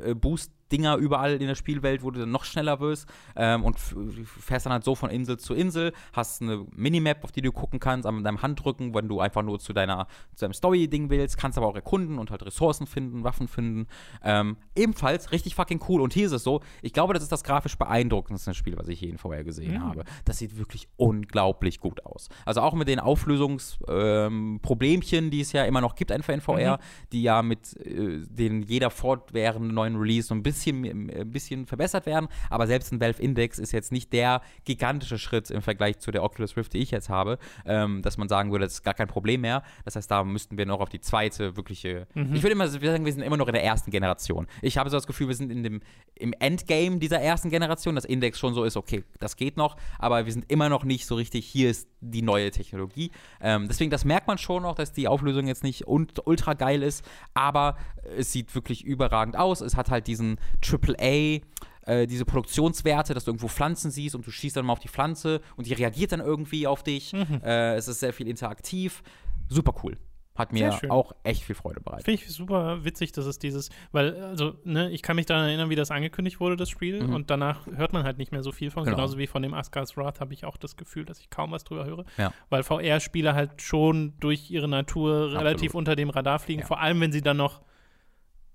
äh, Boost Dinger überall in der Spielwelt, wo du dann noch schneller wirst ähm, und fährst dann halt so von Insel zu Insel, hast eine Minimap, auf die du gucken kannst, an deinem Handdrücken, wenn du einfach nur zu deiner zu deinem Story-Ding willst, kannst aber auch erkunden und halt Ressourcen finden, Waffen finden. Ähm, ebenfalls richtig fucking cool. Und hier ist es so, ich glaube, das ist das grafisch beeindruckendste Spiel, was ich je in VR gesehen Mhm. habe. Das sieht wirklich unglaublich gut aus. Also auch mit den Auflösungsproblemchen, die es ja immer noch gibt einfach in VR, die ja mit äh, denen jeder fortwährenden neuen Release so ein bisschen, ein bisschen verbessert werden. Aber selbst ein Valve Index ist jetzt nicht der gigantische Schritt im Vergleich zu der Oculus Rift, die ich jetzt habe, ähm, dass man sagen würde, das ist gar kein Problem mehr. Das heißt, da müssten wir noch auf die zweite wirkliche. Ich würde immer sagen, wir sind immer noch in der ersten Generation. Ich habe so das Gefühl, wir sind in dem, im Endgame dieser ersten Generation, das Index schon so ist, okay, das geht noch, aber wir sind immer noch nicht so richtig, hier ist die neue Technologie. Ähm, deswegen, das merkt man schon noch, dass die Auflösung jetzt nicht ultra geil ist, aber es sieht wirklich überragend aus. Es hat halt diesen AAA äh, diese Produktionswerte, dass du irgendwo Pflanzen siehst und du schießt dann mal auf die Pflanze und die reagiert dann irgendwie auf dich. Äh, es ist sehr viel interaktiv. Super cool. Hat mir auch echt viel Freude bereitet. Finde ich super witzig, dass es dieses, weil, also, ne, ich kann mich daran erinnern, wie das angekündigt wurde, das Spiel, Mhm. und danach hört man halt nicht mehr so viel von. Genau. Genauso wie von dem Asgard's Wrath habe ich auch das Gefühl, dass ich kaum was drüber höre. Ja. Weil VR-Spiele halt schon durch ihre Natur relativ Absolut. unter dem Radar fliegen, Ja. vor allem wenn sie dann noch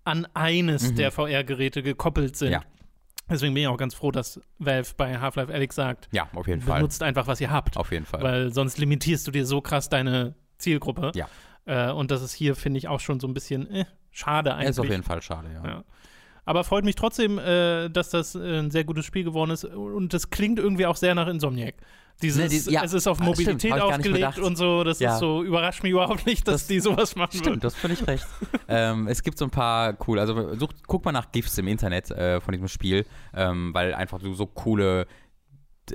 an eines Mhm. der VR-Geräte gekoppelt sind. Ja. Deswegen bin ich auch ganz froh, dass Valve bei Half-Life Alyx sagt, Ja, auf jeden Fall. benutzt einfach, was ihr habt. Auf jeden Fall. Weil sonst limitierst du dir so krass deine Zielgruppe. Ja. Äh, und das ist hier, finde ich, auch schon so ein bisschen äh, schade eigentlich. ist auf jeden Fall schade, ja. Ja. Aber freut mich trotzdem, äh, dass das äh, ein sehr gutes Spiel geworden ist. Und das klingt irgendwie auch sehr nach Insomniac. Dieses, Ne, die- ja. es ist auf Ah, stimmt, Mobilität ausgelegt bedacht. und so. Das Ja. ist so, überrascht mich überhaupt nicht, dass Das- die sowas machen würden. Stimmt, das finde ich recht. ähm, es gibt so ein paar cool, also such, guck mal nach GIFs im Internet äh, von diesem Spiel, ähm, weil einfach du so coole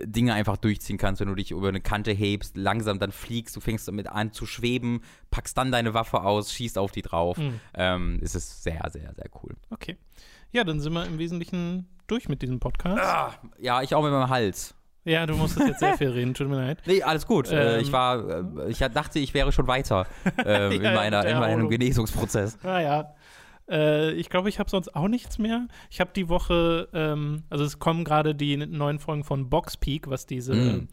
Dinge einfach durchziehen kannst, wenn du dich über eine Kante hebst, langsam dann fliegst, du fängst damit an zu schweben, packst dann deine Waffe aus, schießt auf die drauf. Mhm. Ähm, es ist sehr, sehr, sehr cool. Okay. Ja, dann sind wir im Wesentlichen durch mit diesem Podcast. Ah, ja, ich auch mit meinem Hals. Ja, du musstest jetzt sehr viel reden, tut mir leid. Nee, alles gut. äh, Ähm. ich war, äh, ich dachte, ich wäre schon weiter äh, in, Ja, meiner, in meinem. Genesungsprozess. Naja. Äh, ich glaube, ich habe sonst auch nichts mehr. Ich habe die Woche, ähm, also es kommen gerade die neuen Folgen von Box Peak, was diese Mm.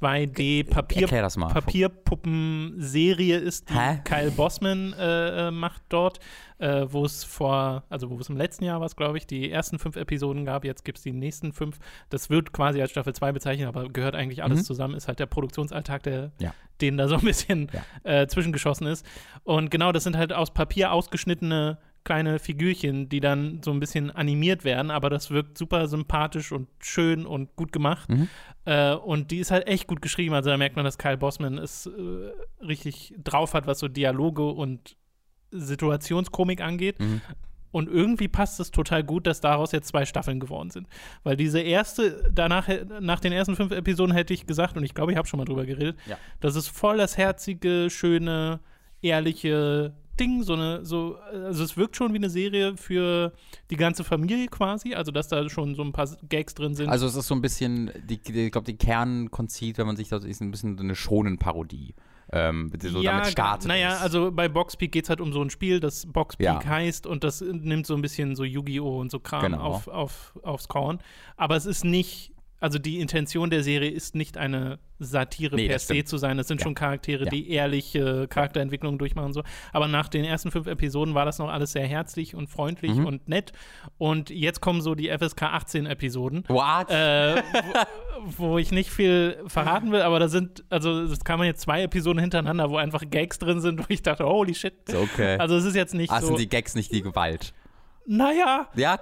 2D-Papier Erklär das mal. Papierpuppen-Serie ist, die Hä? Kyle Bossman äh, äh, macht dort, äh, wo es vor, also wo es im letzten Jahr war, glaube ich, die ersten fünf Episoden gab. Jetzt gibt es die nächsten fünf. Das wird quasi als Staffel 2 bezeichnet, aber gehört eigentlich alles Mhm. zusammen. Ist halt der Produktionsalltag, der, Ja. den da so ein bisschen Ja. äh, zwischengeschossen ist. Und genau, das sind halt aus Papier ausgeschnittene kleine Figürchen, die dann so ein bisschen animiert werden, aber das wirkt super sympathisch und schön und gut gemacht. Mhm. Äh, und die ist halt echt gut geschrieben. Also da merkt man, dass Kyle Bossman es äh, richtig drauf hat, was so Dialoge und Situationskomik angeht. Mhm. Und irgendwie passt es total gut, dass daraus jetzt zwei Staffeln geworden sind. Weil diese erste, danach, nach den ersten fünf Episoden hätte ich gesagt, und ich glaube, ich habe schon mal drüber geredet, Ja. das ist voll das herzige, schöne, ehrliche Ding, so eine, so, also es wirkt schon wie eine Serie für die ganze Familie quasi, also dass da schon so ein paar Gags drin sind. Also es ist so ein bisschen, die, die, ich glaube, die Kernkonzit, wenn man sich das ist, ein bisschen so eine Schonen-Parodie. Ähm, so damit startet. Naja, also bei Boxpeak geht es halt um so ein Spiel, das Boxpeak Ja. heißt und das nimmt so ein bisschen so Yu-Gi-Oh! und so Kram Genau. auf, auf, aufs Korn. Aber es ist nicht, also die Intention der Serie ist nicht eine Satire Nee, per se stimmt. zu sein. Das sind Ja. schon Charaktere, Ja. die ehrliche Charakterentwicklungen durchmachen und so. Aber nach den ersten fünf Episoden war das noch alles sehr herzlich und freundlich Mhm. und nett. Und jetzt kommen so die FSK 18 Episoden What? äh, wo, wo ich nicht viel verraten will, aber da sind, also das kann man jetzt zwei Episoden hintereinander, wo einfach Gags drin sind, wo ich dachte, holy shit. okay. Also es ist jetzt nicht ah, so, sind die Gags nicht die Gewalt? Naja, Ja,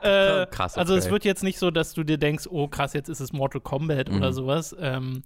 äh, krass. also es okay. wird jetzt nicht so, dass du dir denkst, oh krass, jetzt ist es Mortal Kombat Mhm. oder sowas. Ähm,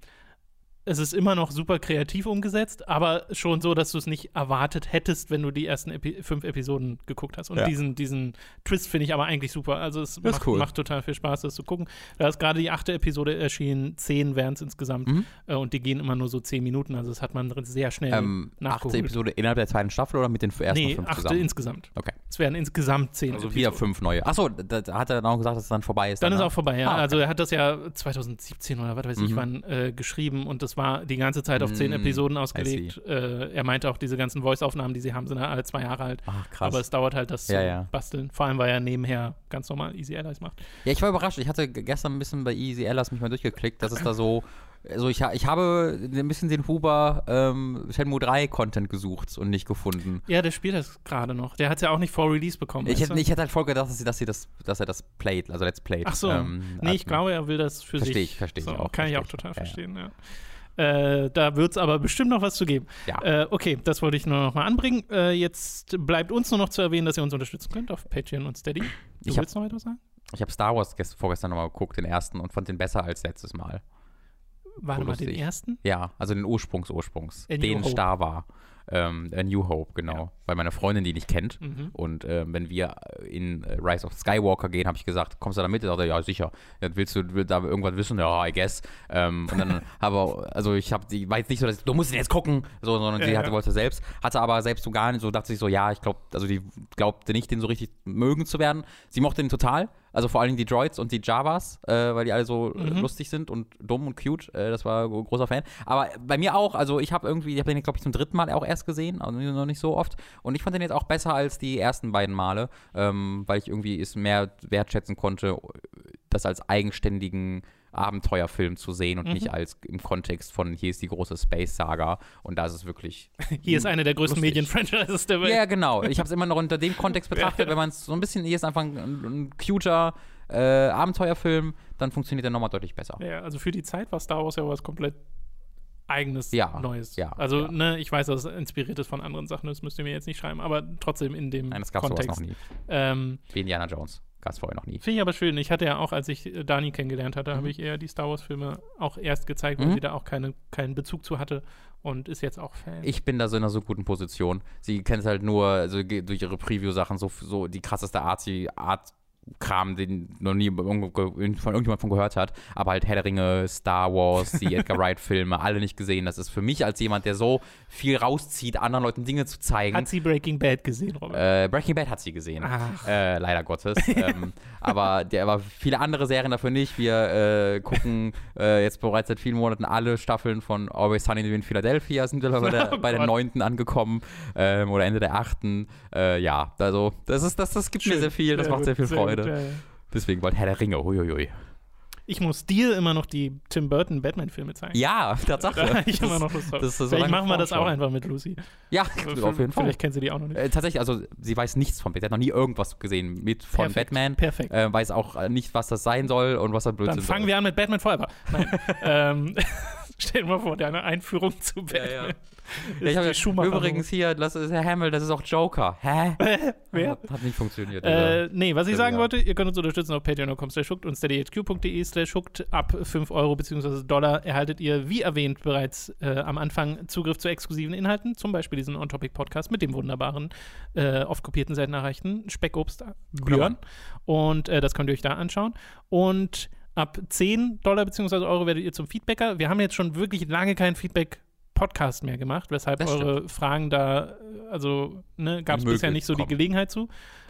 es ist immer noch super kreativ umgesetzt, aber schon so, dass du es nicht erwartet hättest, wenn du die ersten Epi fünf Episoden geguckt hast. Und Ja. diesen, diesen Twist finde ich aber eigentlich super. Also es macht, cool. macht total viel Spaß, das zu gucken. Da ist gerade die achte Episode erschienen, zehn wären es insgesamt. Mhm. Äh, und die gehen immer nur so zehn Minuten. Also das hat man sehr schnell ähm, achte nachgeholt. Episode innerhalb der zweiten Staffel oder mit den ersten nee, fünf achte zusammen? insgesamt. Okay. Es wären insgesamt zehn Also Episoden. wieder fünf neue. Achso, da, hat er dann auch gesagt, dass es dann vorbei ist. Dann ist ne? auch vorbei, ja. Ah, okay. Also er hat das ja 2017 oder was weiß ich Mhm. wann äh, geschrieben und das war die ganze Zeit auf zehn Mm, Episoden ausgelegt. Äh, er meinte auch, diese ganzen Voice-Aufnahmen, die sie haben, sind ja alle zwei Jahre alt. Ach, krass. Aber es dauert halt, das Ja, zu ja. basteln. Vor allem, weil er nebenher ganz normal Easy Allies macht. Ja, ich war überrascht. Ich hatte gestern ein bisschen bei Easy Ellas mich mal durchgeklickt, dass es da so. Also ich, ich habe ein bisschen den Huber ähm, Shenmue 3 Content gesucht und nicht gefunden. Ja, der spielt das gerade noch. Der hat es ja auch nicht vor Release bekommen. Ich hätte, ich hätte halt voll gedacht, dass, sie, dass, sie das, dass er das playt, also Let's Playt. Ach so. Ähm, nee, ich glaube, er will das für Versteh sich. ich, versteh ich so, auch, Kann ich auch ich. total Ja, ja. verstehen, ja. Äh, da wird es aber bestimmt noch was zu geben. Ja. Äh, okay, das wollte ich nur noch mal anbringen. Äh, jetzt bleibt uns nur noch zu erwähnen, dass ihr uns unterstützen könnt auf Patreon und Steady. Du Ich hab- willst noch etwas sagen? Ich habe Star Wars gest vorgestern nochmal geguckt, den ersten, und fand den besser als letztes Mal. Warte mal, den ersten? Ja, also den Ursprungs-Ursprungs. Den. Star war. Ähm, A New Hope, genau. Ja. Weil meine Freundin die nicht kennt. Mhm. Und ähm, wenn wir in äh, Rise of Skywalker gehen, habe ich gesagt, kommst du da mit? Er sagte, ja, sicher. Ja, willst du willst da irgendwas wissen? Ja, I guess. Ähm, und dann aber, also ich habe, die war jetzt nicht so, dass, du musst ihn jetzt gucken, so, sondern Ja, sie hatte, wollte selbst, hatte aber selbst so gar nicht, so dachte sich so, ja, ich glaube, also die glaubte nicht, den so richtig mögen zu werden. Sie mochte den total, also vor allen Dingen die Droids und die Javas, äh, weil die alle so Mhm. lustig sind und dumm und cute. Äh, das war ein großer Fan. Aber bei mir auch, also ich habe irgendwie, ich habe den, glaube ich, zum dritten Mal auch erst gesehen, also noch nicht so oft. Und ich fand den jetzt auch besser als die ersten beiden Male, ähm, weil ich irgendwie es mehr wertschätzen konnte, das als eigenständigen Abenteuerfilm zu sehen und Mhm. nicht als im Kontext von hier ist die große Space-Saga und da ist es wirklich Hier ist eine der größten. Medienfranchises der Welt. ja, genau. Ich habe es immer noch unter dem Kontext betrachtet. Wenn man es so ein bisschen, hier ist einfach ein, ein cuter äh, Abenteuerfilm, dann funktioniert der nochmal deutlich besser. Ja, also für die Zeit war Star Wars ja was komplett eigenes, Ja, Neues. ja, also, ja. ne, ich weiß, dass es inspiriert ist von anderen Sachen, das müsst ihr mir jetzt nicht schreiben, aber trotzdem in dem Nein, das gab es sowas Kontext. noch nie. Ähm, Wie Indiana Jones. Gab es vorher noch nie. Finde ich aber schön. Ich hatte ja auch, als ich äh, Dani kennengelernt hatte, Mhm. habe ich eher die Star Wars-Filme auch erst gezeigt, weil Mhm. sie da auch keine, keinen Bezug zu hatte und ist jetzt auch Fan. Ich bin da so in einer so guten Position. Sie kennt halt nur also, durch ihre Preview-Sachen so, so die krasseste Artsy- Art. Kram, den noch nie von irgendjemand von gehört hat, aber halt Herr der Ringe, Star Wars, die Edgar Wright-Filme, alle nicht gesehen. Das ist für mich als jemand, der so viel rauszieht, anderen Leuten Dinge zu zeigen. Hat sie Breaking Bad gesehen, Robert? Äh, Breaking Bad hat sie gesehen. Äh, leider Gottes. ähm, aber, der, aber viele andere Serien dafür nicht. Wir äh, gucken äh, jetzt bereits seit vielen Monaten alle Staffeln von Always Sunny in Philadelphia, sind wir bei der, Oh bei der neunten angekommen ähm, oder Ende der achten. Äh, ja, also das, ist, das, das gibt mir Schön. sehr viel, das macht gut, sehr viel Freude. Ja, ja. Deswegen bald Herr der Ringe, huiuiui. Ich muss dir immer noch die Tim Burton Batman-Filme zeigen. Ja, Tatsache. Da ich Das- immer noch Lust drauf. das so Vielleicht machen wir das auch einfach mit Lucy. Ja, auf jeden Fall. Vielleicht kennt sie die auch noch nicht. Äh, tatsächlich, also sie weiß nichts von Batman. Sie hat noch nie irgendwas gesehen mit von Perfekt, Batman. Perfekt. Äh, weiß auch äh, nicht, was das sein soll und was er Blödsinn Dann fangen wir an mit Batman Forever. Nein. ähm, stell dir mal vor, deine Einführung zu Batman. ja. ist Ja, ich hab, die Schumacher- übrigens hier, das ist Herr Hamill, das ist auch Joker. Hä? Wer? Hat, hat nicht funktioniert. Äh, nee, was ich Ja, sagen ja. wollte, ihr könnt uns unterstützen auf patreon.com slash schuckt und steadyhq.de slash schuckt. Ab 5 Euro bzw. Dollar erhaltet ihr, wie erwähnt, bereits äh, am Anfang Zugriff zu exklusiven Inhalten, zum Beispiel diesen On-Topic-Podcast mit dem wunderbaren, äh, oft kopierten, selten erreichten Speckobst Björn. Und äh, das könnt ihr euch da anschauen. Und ab 10 Dollar bzw. Euro werdet ihr zum Feedbacker. Wir haben jetzt schon wirklich lange keinen Feedback Podcast mehr gemacht, weshalb Das eure Fragen da, äh, also ne, gab es bisher nicht so die kommen. Gelegenheit zu.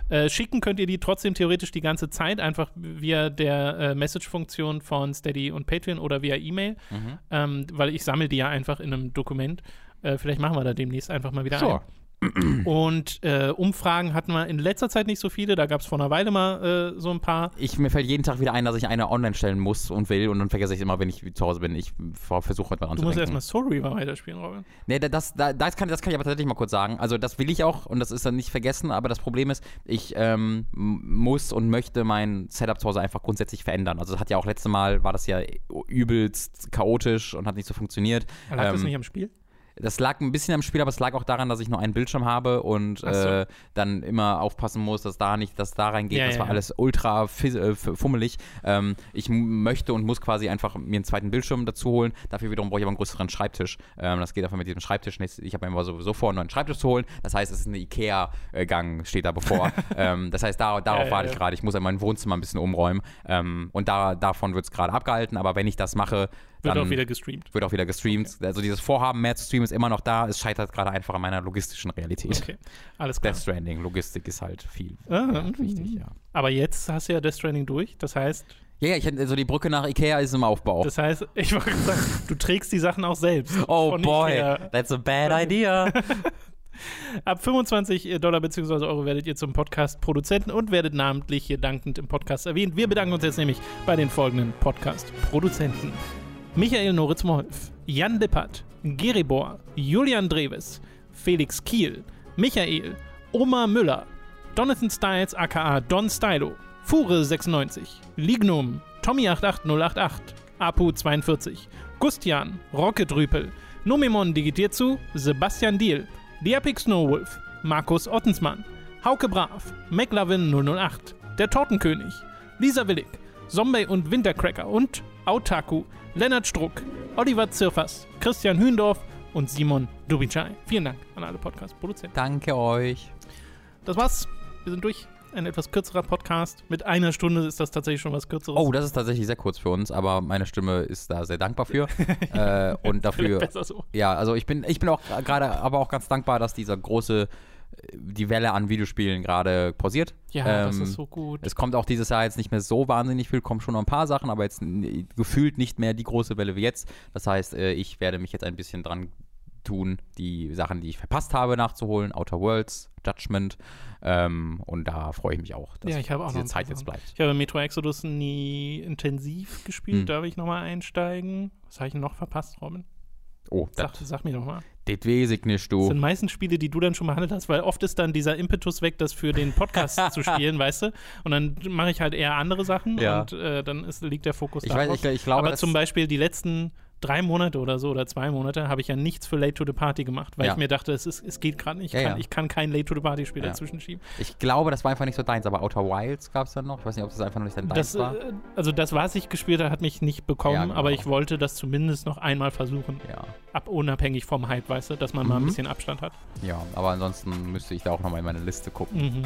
Äh, schicken könnt ihr die trotzdem theoretisch die ganze Zeit, einfach via der äh, Message-Funktion von Steady und Patreon oder via E-Mail, Mhm. ähm, weil ich sammle die ja einfach in einem Dokument. Äh, vielleicht machen wir da demnächst einfach mal wieder Sure. ein. Und äh, Umfragen hatten wir in letzter Zeit nicht so viele, da gab es vor einer Weile mal äh, so ein paar. Ich, mir fällt jeden Tag wieder ein, dass ich eine online stellen muss und will und dann vergesse ich immer, wenn ich zu Hause bin. Ich versuche heute mal Du musst anzudenken. erstmal Soul Reaver weiterspielen, Robin. Nee, da- das, da- das, kann, das kann ich aber tatsächlich mal kurz sagen. Also das will ich auch und das ist dann nicht vergessen, aber das Problem ist, ich ähm, muss und möchte mein Setup zu Hause einfach grundsätzlich verändern. Also das hat ja auch letzte Mal, war das ja übelst chaotisch und hat nicht so funktioniert. Lag das Ähm, nicht am Spiel? Das lag ein bisschen am Spiel, aber es lag auch daran, dass ich nur einen Bildschirm habe und so. äh, dann immer aufpassen muss, dass da nicht, dass da reingeht. Ja, das ja, war ja. alles ultra äh, fummelig. Ähm, ich möchte und muss quasi einfach mir einen zweiten Bildschirm dazu holen. Dafür wiederum brauche ich aber einen größeren Schreibtisch. Ähm, das geht einfach mit diesem Schreibtisch nicht. Ich habe mir immer sowieso vor, einen neuen Schreibtisch zu holen. Das heißt, es ist eine Ikea-Gang, steht da bevor. ähm, das heißt, da, darauf warte ich gerade. Ich muss ja mein Wohnzimmer ein bisschen umräumen. Ähm, und da, davon wird es gerade abgehalten. Aber wenn ich das mache, Wird auch wieder gestreamt. wird auch wieder gestreamt. Also dieses Vorhaben, mehr zu streamen, ist immer noch da. Es scheitert gerade einfach an meiner logistischen Realität. Okay, alles klar. Death Stranding, Logistik ist halt viel Ah, ja, mhm. wichtig, ja. Aber jetzt hast du ja Death Stranding durch, das heißt, Ja, ja, ich, also die Brücke nach Ikea ist im Aufbau. Das heißt, ich wollte sagen, du trägst die Sachen auch selbst. oh boy, Ikea. that's a bad idea. Ab 25 Dollar bzw. Euro werdet ihr zum Podcast-Produzenten und werdet namentlich hier dankend im Podcast erwähnt. Wir bedanken uns jetzt nämlich bei den folgenden Podcast-Produzenten. Michael Noritz-Molf, Jan Lippert, Geribor, Julian Dreves, Felix Kiel, Michael, Oma Müller, Donathan Styles aka Don Stylo, Fure96, Lignum, Tommy88088, Apu42, Gustian, Rocket Rüpel, Nomimon digitiert zu, Sebastian Diel, Epic Snowwolf, Markus Ottensmann, Hauke Brav, McLovin 008, Der Tortenkönig, Lisa Willig, Zombie und Wintercracker und Autaku, Lennart Struck, Oliver Zirfers, Christian Hühndorf und Simon Dubicai. Vielen Dank an alle Podcast-Produzenten. Danke euch. Das war's. Wir sind durch. Ein etwas kürzerer Podcast. Mit einer Stunde ist das tatsächlich schon was kürzeres. Oh, das ist tatsächlich sehr kurz für uns, aber meine Stimme ist da sehr dankbar für. äh, und dafür. Besser so. Ja, also ich bin, ich bin auch gerade aber auch ganz dankbar, dass dieser große, die Welle an Videospielen gerade pausiert. Ja, das Ähm, ist so gut. Es kommt auch dieses Jahr jetzt nicht mehr so wahnsinnig viel, kommen schon noch ein paar Sachen, aber jetzt gefühlt nicht mehr die große Welle wie jetzt. Das heißt, äh, ich werde mich jetzt ein bisschen dran tun, die Sachen, die ich verpasst habe, nachzuholen. Outer Worlds, Judgment. Ähm, und da freue ich mich auch, dass Ja, ich auch diese Zeit jetzt bleibt. Ich habe Metro Exodus nie intensiv gespielt. Hm. Da will ich nochmal einsteigen. Was habe ich noch verpasst, Robin? Oh, Sag, das, sag mir doch mal. das weiß ich nicht, Das du. sind meistens Spiele, die du dann schon behandelt hast, weil oft ist dann dieser Impetus weg, das für den Podcast zu spielen, weißt du? Und dann mache ich halt eher andere Sachen Ja. und äh, dann ist, liegt der Fokus Ich, darauf. weiß, ich, ich glaube, Aber das, zum Beispiel die letzten drei Monate oder so oder zwei Monate habe ich ja nichts für Late to the Party gemacht, weil Ja. ich mir dachte, es, ist, es geht gerade nicht. Ich, Ja, kann, ja. ich kann kein Late to the Party Spiel dazwischen schieben. ich glaube, das war einfach nicht so deins, aber Outer Wilds gab es dann noch. Ich weiß nicht, ob das einfach noch nicht dein deins Das, war. äh, also das, was ich gespielt habe, hat mich nicht bekommen, genau. aber ich wollte das zumindest noch einmal versuchen. Ja. Ab, unabhängig vom Hype, weißt du, dass man mal ein Mhm. bisschen Abstand hat. ja, aber ansonsten müsste ich da auch nochmal in meine Liste gucken. Mhm.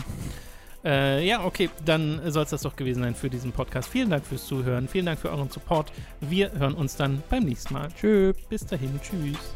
Äh, ja, okay, dann soll es das doch gewesen sein für diesen Podcast. Vielen Dank fürs Zuhören, vielen Dank für euren Support. Wir hören uns dann beim nächsten Mal. Tschüss. Bis dahin, tschüss.